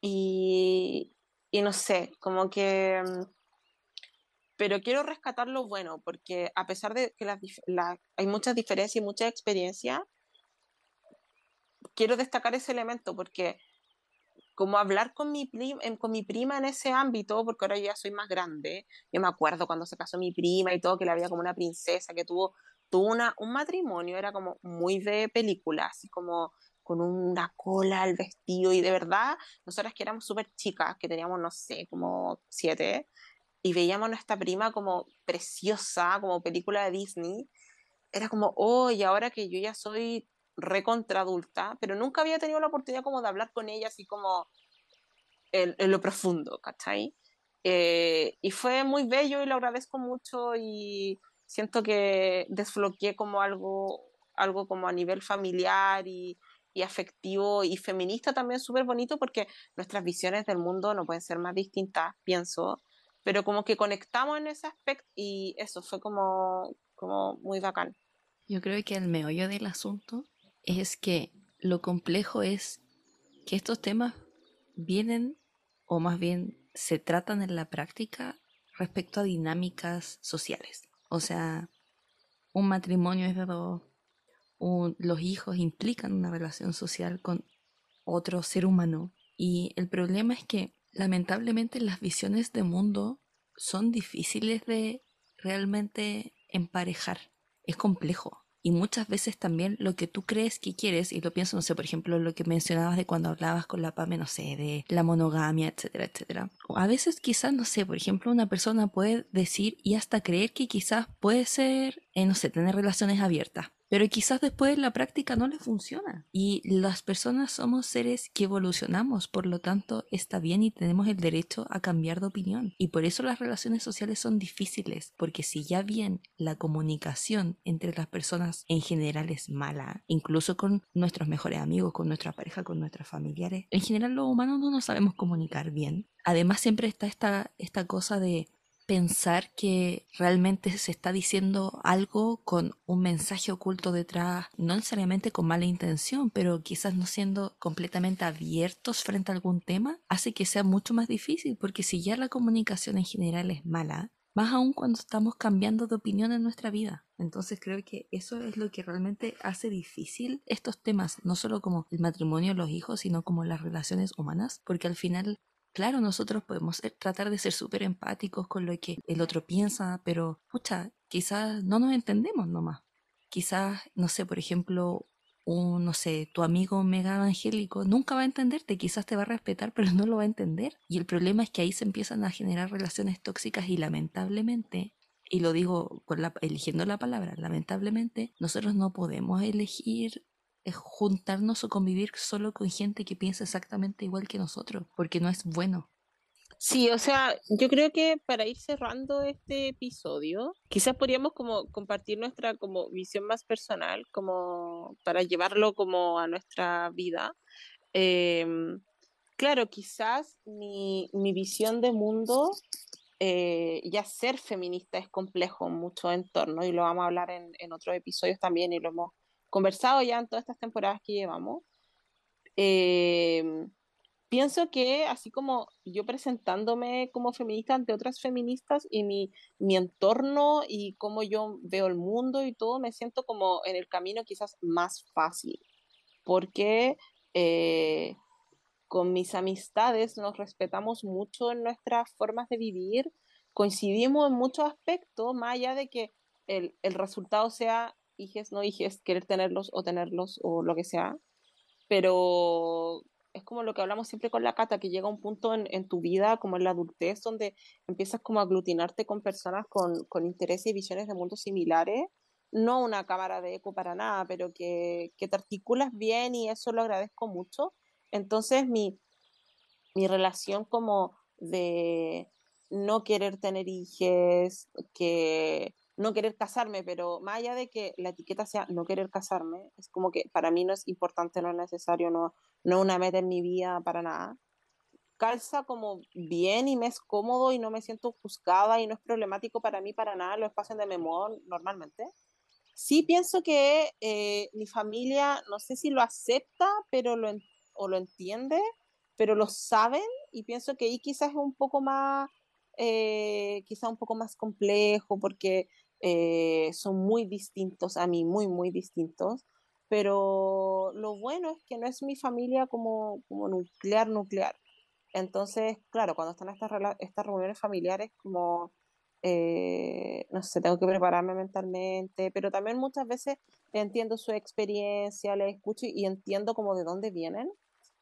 y, y no sé, como que... Mm, pero quiero rescatar lo bueno, porque a pesar de que hay muchas diferencias y mucha experiencia, quiero destacar ese elemento, porque como hablar con mi, con mi prima en ese ámbito, porque ahora ya soy más grande, yo me acuerdo cuando se casó mi prima y todo, que la había como una princesa, que tuvo, tuvo una, un matrimonio, era como muy de película, así como con una cola al vestido, y de verdad, nosotras que éramos súper chicas, que teníamos, no sé, como siete, y veíamos a nuestra prima como preciosa, como película de Disney, era como, oh, y ahora que yo ya soy recontra adulta, pero nunca había tenido la oportunidad como de hablar con ella así como en, lo profundo, ¿cachai? Eh, y fue muy bello y lo agradezco mucho y siento que desbloqueé como algo, algo como a nivel familiar y, y afectivo y feminista también súper bonito porque nuestras visiones del mundo no pueden ser más distintas, pienso, pero como que conectamos en ese aspecto y eso fue como, como muy bacán. Yo creo que el meollo del asunto es que lo complejo es que estos temas vienen, o más bien se tratan en la práctica respecto a dinámicas sociales. O sea, un matrimonio es de dos, los hijos implican una relación social con otro ser humano. Y el problema es que lamentablemente las visiones de mundo son difíciles de realmente emparejar. Es complejo. Y muchas veces también lo que tú crees que quieres, y lo pienso, no sé, por ejemplo, lo que mencionabas de cuando hablabas con la PAME, no sé, de la monogamia, etcétera, etcétera. A veces quizás, no sé, por ejemplo, una persona puede decir y hasta creer que quizás puede ser, eh, no sé, tener relaciones abiertas pero quizás después la práctica no le funciona. Y las personas somos seres que evolucionamos, por lo tanto está bien y tenemos el derecho a cambiar de opinión. Y por eso las relaciones sociales son difíciles, porque si ya bien la comunicación entre las personas en general es mala, incluso con nuestros mejores amigos, con nuestra pareja, con nuestros familiares, en general los humanos no nos sabemos comunicar bien. Además siempre está esta, esta cosa de pensar que realmente se está diciendo algo con un mensaje oculto detrás, no necesariamente con mala intención, pero quizás no siendo completamente abiertos frente a algún tema, hace que sea mucho más difícil, porque si ya la comunicación en general es mala, más aún cuando estamos cambiando de opinión en nuestra vida. Entonces creo que eso es lo que realmente hace difícil estos temas, no solo como el matrimonio, los hijos, sino como las relaciones humanas, porque al final Claro, nosotros podemos tratar de ser súper empáticos con lo que el otro piensa, pero, pucha, quizás no nos entendemos nomás. Quizás, no sé, por ejemplo, un, no sé, tu amigo mega evangélico nunca va a entenderte, quizás te va a respetar, pero no lo va a entender. Y el problema es que ahí se empiezan a generar relaciones tóxicas y lamentablemente, y lo digo con la, eligiendo la palabra, lamentablemente, nosotros no podemos elegir es juntarnos o convivir solo con gente que piensa exactamente igual que nosotros, porque no es bueno. Sí, o sea, yo creo que para ir cerrando este episodio, quizás podríamos como compartir nuestra como visión más personal, como para llevarlo como a nuestra vida. Em, claro, quizás mi, mi, visión de mundo, eh, ya ser feminista es complejo en muchos entornos y lo vamos a hablar en, en otros episodios también y lo hemos conversado ya en todas estas temporadas que llevamos, em, pienso que así como yo presentándome como feminista ante otras feministas y mi, mi entorno y cómo yo veo el mundo y todo, me siento como en el camino quizás más fácil, porque eh, con mis amistades nos respetamos mucho en nuestras formas de vivir, coincidimos en muchos aspectos, más allá de que el, el resultado sea hijes, no hijes, querer tenerlos o tenerlos o lo que sea, pero es como lo que hablamos siempre con la Cata, que llega un punto en, en tu vida, como en la adultez, donde empiezas como a aglutinarte con personas con, con intereses y visiones de mundos similares, no una cámara de eco para nada, pero que, que te articulas bien y eso lo agradezco mucho. Entonces mi, mi relación como de no querer tener hijos, que no querer casarme, pero más allá de que la etiqueta sea no querer casarme, es como que para mí no es importante, no es necesario, no, no una meta en mi vida para nada. Calza como bien y me es cómodo y no me siento juzgada y no es problemático para mí para nada los espacios de memoria normalmente. Sí pienso que eh, mi familia, no sé si lo acepta, pero lo, o lo entiende, pero lo saben y pienso que ahí quizás es un poco más, eh, quizás un poco más complejo porque eh, son muy distintos a mí, muy, muy distintos. Pero lo bueno es que no es mi familia como, como nuclear, nuclear. Entonces, claro, cuando están estas, estas reuniones familiares, como, eh, no sé, tengo que prepararme mentalmente, pero también muchas veces entiendo su experiencia, le escucho y entiendo como de dónde vienen.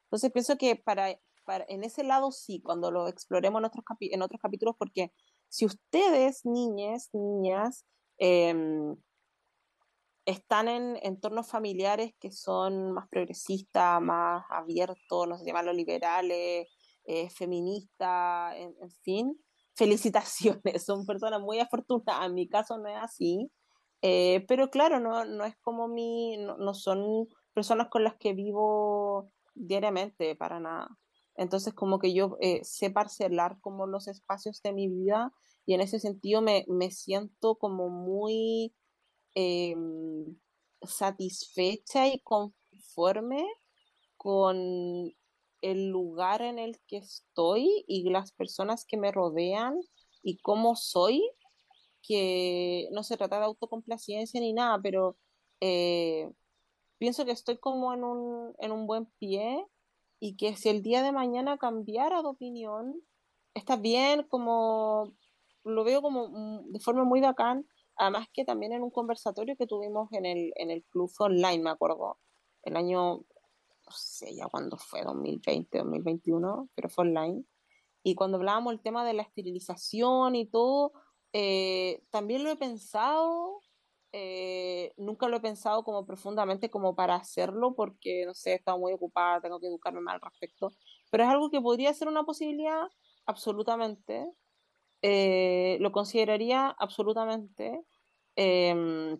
Entonces pienso que para, para en ese lado sí, cuando lo exploremos en otros, en otros capítulos, porque si ustedes, niñas, niñas, Em, están en entornos familiares que son más progresistas, más abiertos, no sé, llamarlo liberales, eh, feministas, en, fin. Felicitaciones, son personas muy afortunadas. En mi caso no es así. Eh, pero claro, no, no es como mi, no, son personas con las que vivo diariamente, para nada. Entonces, como que yo eh, sé parcelar como los espacios de mi vida y en ese sentido me, me siento como muy em, satisfecha y conforme con el lugar en el que estoy y las personas que me rodean y cómo soy, que no se trata de autocomplacencia ni nada, pero eh, pienso que estoy como en un, en un buen pie y que si el día de mañana cambiara de opinión, está bien como lo veo como de forma muy bacán, además que también en un conversatorio que tuvimos en el, en el club online, me acuerdo, el año, no sé ya cuándo fue, 2020, 2021, pero fue online, y cuando hablábamos el tema de la esterilización y todo, eh, también lo he pensado, eh, nunca lo he pensado como profundamente como para hacerlo, porque, no sé, he estado muy ocupada, tengo que educarme más al respecto, pero es algo que podría ser una posibilidad absolutamente, eh, lo consideraría absolutamente. Em,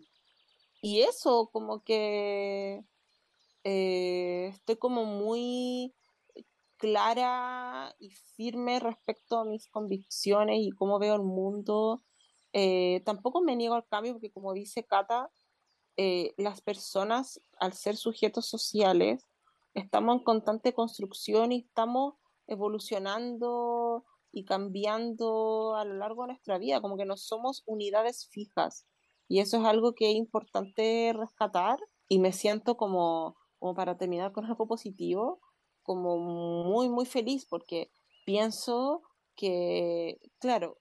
y eso, como que eh, estoy como muy clara y firme respecto a mis convicciones y cómo veo el mundo. Eh, tampoco me niego al cambio porque como dice Cata, las personas al ser sujetos sociales estamos en constante construcción y estamos evolucionando y cambiando a lo largo de nuestra vida, como que no somos unidades fijas. Y eso es algo que es importante rescatar y me siento como, como para terminar con algo positivo, como muy, muy feliz porque pienso que, claro,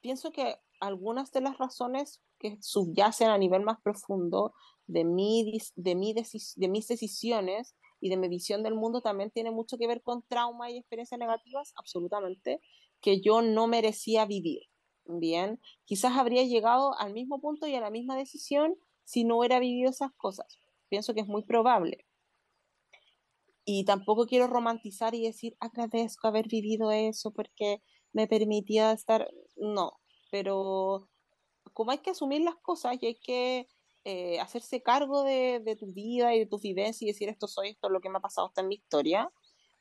pienso que algunas de las razones que subyacen a nivel más profundo de, mi, de, mi de mis decisiones y de mi visión del mundo también tiene mucho que ver con trauma y experiencias negativas, absolutamente, que yo no merecía vivir. Bien, quizás habría llegado al mismo punto y a la misma decisión si no hubiera vivido esas cosas. Pienso que es muy probable. Y tampoco quiero romantizar y decir, agradezco haber vivido eso porque me permitía estar, no, pero como hay que asumir las cosas y hay que eh, hacerse cargo de, tu vida y de tu vivencia y decir esto soy, esto es lo que me ha pasado, esta en mi historia,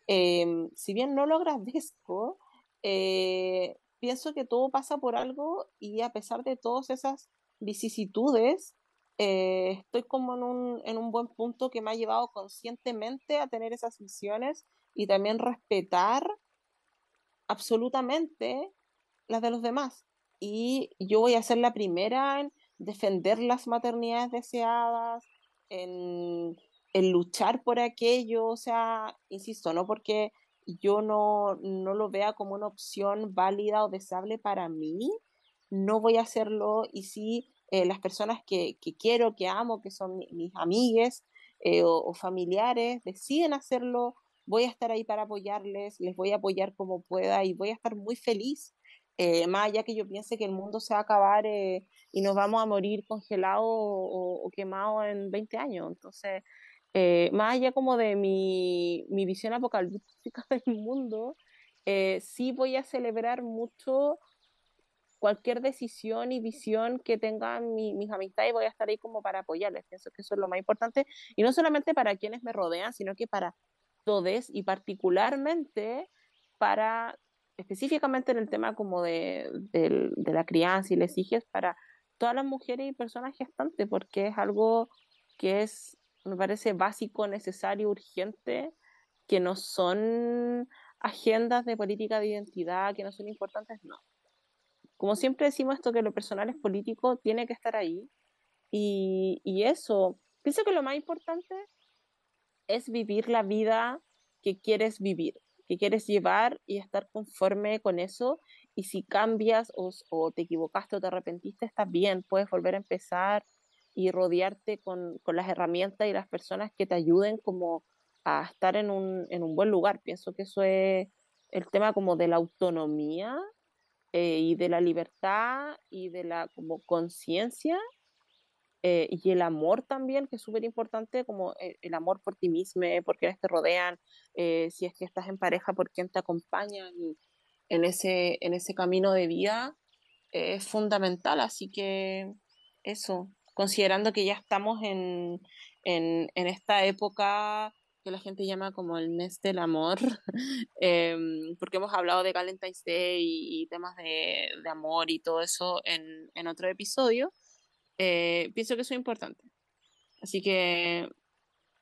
em, si bien no lo agradezco, eh, pienso que todo pasa por algo y a pesar de todas esas vicisitudes, eh, estoy como en un, en un buen punto que me ha llevado conscientemente a tener esas visiones y también respetar absolutamente las de los demás. Y yo voy a ser la primera en defender las maternidades deseadas, en, luchar por aquello, o sea, insisto, no porque yo no, no lo vea como una opción válida o deseable para mí, no voy a hacerlo y si eh, las personas que, que, quiero, que amo, que son mis amigues eh, o, familiares, deciden hacerlo, voy a estar ahí para apoyarles, les voy a apoyar como pueda y voy a estar muy feliz. Eh, más allá que yo piense que el mundo se va a acabar y nos vamos a morir congelados o, o quemados en 20 años. Entonces, más allá como de mi, mi visión apocalíptica del mundo, sí voy a celebrar mucho cualquier decisión y visión que tengan mis amistades, voy a estar ahí como para apoyarles. Pienso que eso es lo más importante. Y no solamente para quienes me rodean, sino que para todos y particularmente para, específicamente en el tema como de, de, de la crianza y les hijes, para todas las mujeres y personas gestantes, porque es algo que es, me parece básico, necesario, urgente, que no son agendas de política de identidad, que no son importantes, no como siempre decimos esto, que lo personal es político, tiene que estar ahí. Y, y eso, pienso que lo más importante es vivir la vida que quieres vivir, que quieres llevar y estar conforme con eso. Y si cambias o, te equivocaste o te arrepentiste, estás bien, puedes volver a empezar y rodearte con, con, las herramientas y las personas que te ayuden como a estar en un, en un buen lugar. Pienso que eso es el tema como de la autonomía eh, y de la libertad y de la conciencia eh, y el amor también, que es súper importante, como eh, el, amor por ti mismo, por quienes te rodean, si es que estás en pareja, por quien te acompaña en ese, en ese camino de vida, es fundamental. Así que eso, considerando que ya estamos en, en, en esta época que la gente llama como el mes del amor, em, porque hemos hablado de Valentine's Day y, temas de, de, amor y todo eso en, en otro episodio, eh, pienso que eso es importante. Así que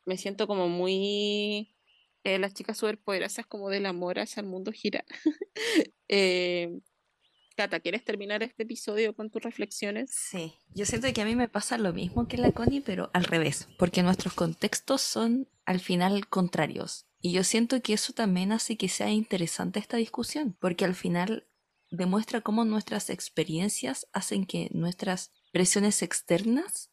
me siento como muy eh, las chicas superpoderosas como del amor hacia el mundo gira. eh, Cata, ¿quieres terminar este episodio con tus reflexiones? Sí, yo siento que a mí me pasa lo mismo que la Connie, pero al revés, porque nuestros contextos son al final contrarios. Y yo siento que eso también hace que sea interesante esta discusión, porque al final demuestra cómo nuestras experiencias hacen que nuestras presiones externas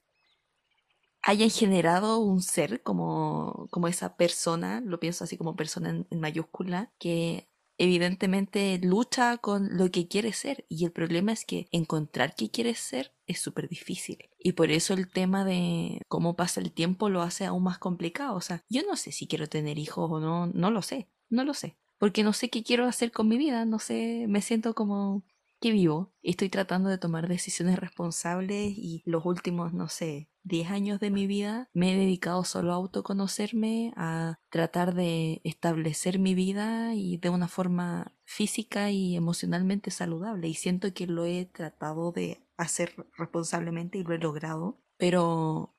hayan generado un ser como, como esa persona, lo pienso así como persona en mayúscula, que evidentemente lucha con lo que quiere ser. Y el problema es que encontrar qué quieres ser es súper difícil. Y por eso el tema de cómo pasa el tiempo lo hace aún más complicado. O sea, yo no sé si quiero tener hijos o no, no lo sé, no lo sé, porque no sé qué quiero hacer con mi vida, no sé, me siento como que vivo estoy tratando de tomar decisiones responsables y los últimos, no sé, 10 años de mi vida me he dedicado solo a autoconocerme, a tratar de establecer mi vida y de una forma física y emocionalmente saludable. Y siento que lo he tratado de hacer responsablemente y lo he logrado. Pero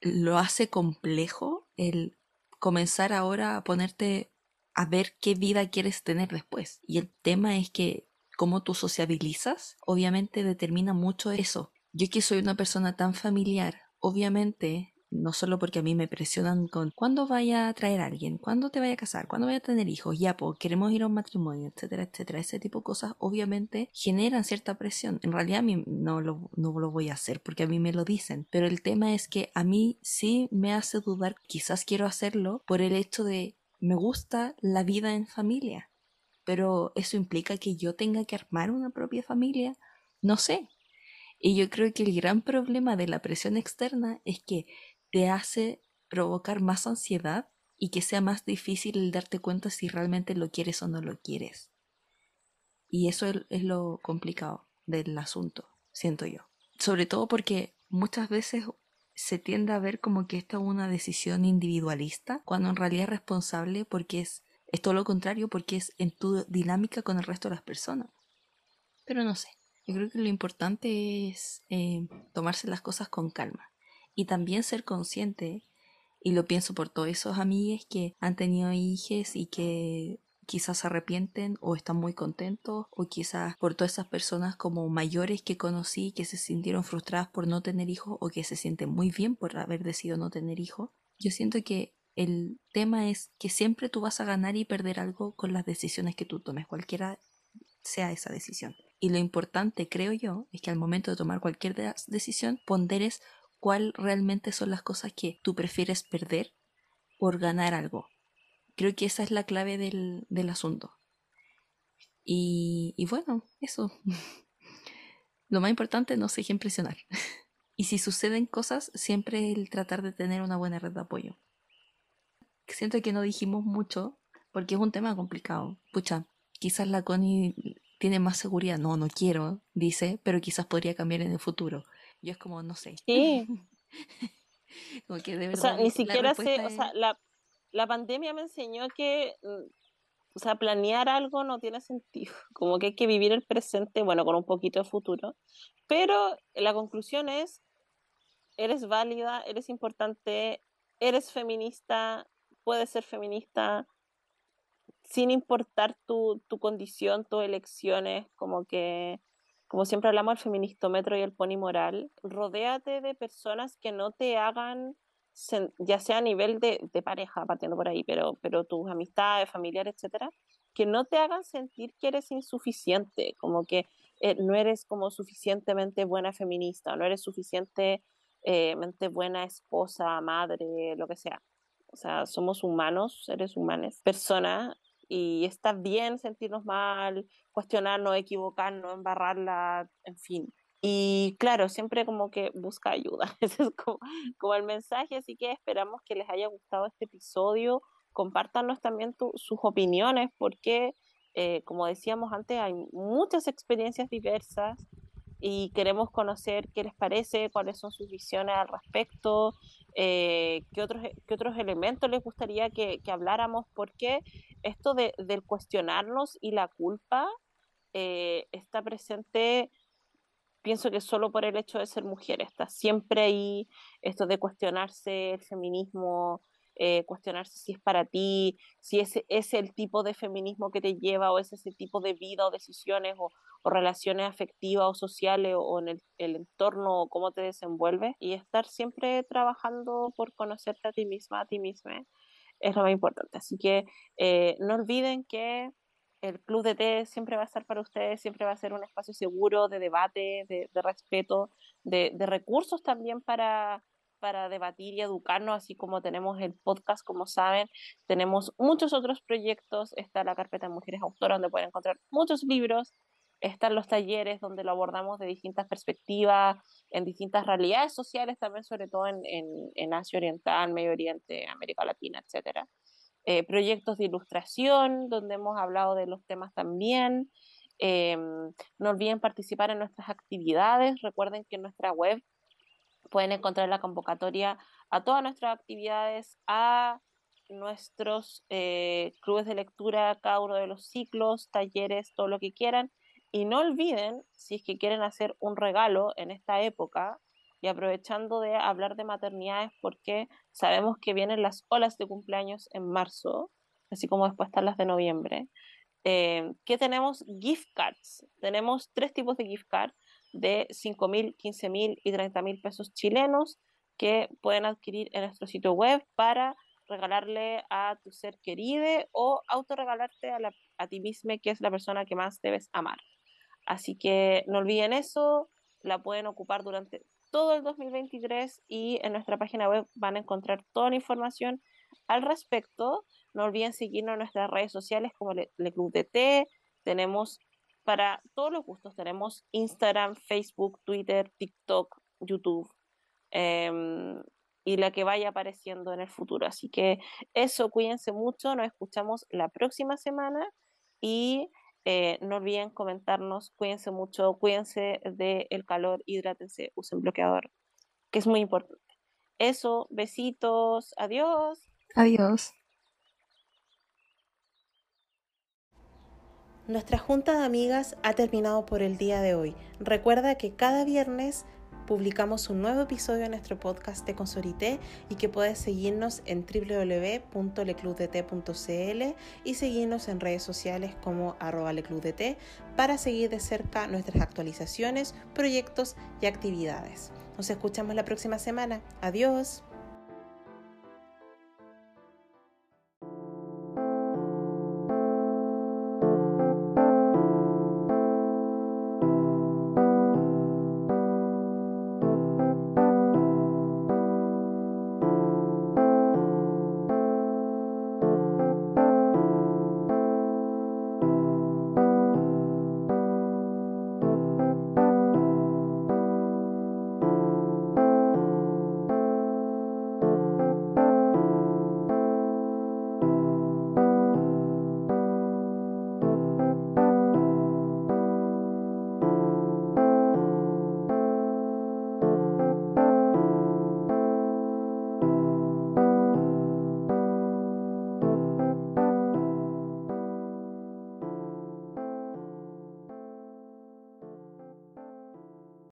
lo hace complejo el comenzar ahora a ponerte a ver qué vida quieres tener después. Y el tema es que cómo tú sociabilizas, obviamente determina mucho eso. Yo que soy una persona tan familiar, obviamente, no solo porque a mí me presionan con cuándo vaya a traer a alguien, cuándo te vaya a casar, cuándo vaya a tener hijos, ya, pues queremos ir a un matrimonio, etcétera, etcétera. Ese tipo de cosas obviamente generan cierta presión. En realidad a mí no lo, no lo voy a hacer porque a mí me lo dicen, pero el tema es que a mí sí me hace dudar, quizás quiero hacerlo por el hecho de me gusta la vida en familia, pero eso implica que yo tenga que armar una propia familia, no sé, y yo creo que el gran problema de la presión externa es que te hace provocar más ansiedad y que sea más difícil el darte cuenta si realmente lo quieres o no lo quieres. Y eso es lo complicado del asunto, siento yo. Sobre todo porque muchas veces se tiende a ver como que esta es una decisión individualista, cuando en realidad es responsable porque es, es todo lo contrario, porque es en tu dinámica con el resto de las personas. Pero no sé, yo creo que lo importante es eh, tomarse las cosas con calma y también ser consciente, y lo pienso por todos esos amigos que han tenido hijos y que quizás se arrepienten o están muy contentos o quizás por todas esas personas como mayores que conocí que se sintieron frustradas por no tener hijos o que se sienten muy bien por haber decidido no tener hijos. Yo siento que el tema es que siempre tú vas a ganar y perder algo con las decisiones que tú tomes, cualquiera sea esa decisión. Y lo importante, creo yo, es que al momento de tomar cualquier decisión, ponderes cuál realmente son las cosas que tú prefieres perder por ganar algo. Creo que esa es la clave del, del asunto. Y, bueno, eso. lo más importante, no se deje impresionar. y si suceden cosas, siempre el tratar de tener una buena red de apoyo. Siento que no dijimos mucho porque es un tema complicado. Pucha, quizás la Connie tiene más seguridad. No, no quiero, dice, pero quizás podría cambiar en el futuro. Yo es como, no sé. Sí. como que de verdad. O sea, ni siquiera sé, o sea, la, la pandemia me enseñó que, mm, o sea, planear algo no tiene sentido. Como que hay que vivir el presente, bueno, con un poquito de futuro. Pero la conclusión es, eres válida, eres importante, eres feminista, puedes ser feminista, sin importar tu, tu condición, tus elecciones, como que, como siempre hablamos, el feministómetro y el pony moral, rodéate de personas que no te hagan, ya sea a nivel de, pareja, partiendo por ahí, pero, pero tus amistades, familiares, etcétera, que no te hagan sentir que eres insuficiente, como que eh, no eres como suficientemente buena feminista, no eres suficientemente buena esposa, madre, lo que sea. O sea, somos humanos, seres humanos, personas, y está bien sentirnos mal, cuestionarnos, equivocarnos, embarrarla, en fin. Y claro, siempre como que busca ayuda. Ese es como, como el mensaje, así que esperamos que les haya gustado este episodio. Compártanos también sus opiniones, porque, eh, como decíamos antes, hay muchas experiencias diversas y queremos conocer qué les parece, cuáles son sus visiones al respecto, eh, qué, otros, qué otros elementos les gustaría que, que habláramos, porque esto de, del cuestionarnos y la culpa eh, está presente, pienso que solo por el hecho de ser mujer, está siempre ahí esto de cuestionarse el feminismo, eh, cuestionarse si es para ti, si ese es el tipo de feminismo que te lleva o es ese tipo de vida o decisiones o, relaciones afectivas o sociales o, en el, el, entorno o cómo te desenvuelves y estar siempre trabajando por conocerte a ti misma, a ti misma es lo más importante. Así que eh, no olviden que el Club de Té siempre va a estar para ustedes, siempre va a ser un espacio seguro de debate, de, respeto, de, recursos también para, para debatir y educarnos, así como tenemos el podcast, como saben, tenemos muchos otros proyectos, está la carpeta de mujeres autoras donde pueden encontrar muchos libros, están los talleres donde lo abordamos de distintas perspectivas, en distintas realidades sociales también, sobre todo en, en, Asia Oriental, Medio Oriente, América Latina, etc. Eh, proyectos de ilustración, donde hemos hablado de los temas también. Em, no olviden participar en nuestras actividades. Recuerden que en nuestra web pueden encontrar la convocatoria a todas nuestras actividades, a nuestros eh, clubes de lectura, cada uno de los ciclos, talleres, todo lo que quieran. Y no olviden, si es que quieren hacer un regalo en esta época, y aprovechando de hablar de maternidades, porque sabemos que vienen las olas de cumpleaños en marzo, así como después están las de noviembre, eh, que tenemos gift cards. Tenemos tres tipos de gift cards de 5 mil, 15 mil y 30 mil pesos chilenos que pueden adquirir en nuestro sitio web para regalarle a tu ser querido o autorregalarte a, a ti mismo, que es la persona que más debes amar. Así que no olviden eso, la pueden ocupar durante todo el 2023 y en nuestra página web van a encontrar toda la información al respecto. No olviden seguirnos en nuestras redes sociales como Le, Club de Té. Tenemos para todos los gustos, tenemos Instagram, Facebook, Twitter, TikTok, YouTube em, y la que vaya apareciendo en el futuro. Así que eso, cuídense mucho, nos escuchamos la próxima semana y eh, no olviden comentarnos, cuídense mucho, cuídense del calor, hidrátense, usen bloqueador, que es muy importante. Eso, besitos, adiós. Adiós. Nuestra junta de amigas ha terminado por el día de hoy. Recuerda que cada viernes publicamos un nuevo episodio en nuestro podcast de Consorité y que puedes seguirnos en www.leclubdt.cl y seguirnos en redes sociales como arroba leclubdt para seguir de cerca nuestras actualizaciones, proyectos y actividades. Nos escuchamos la próxima semana. Adiós.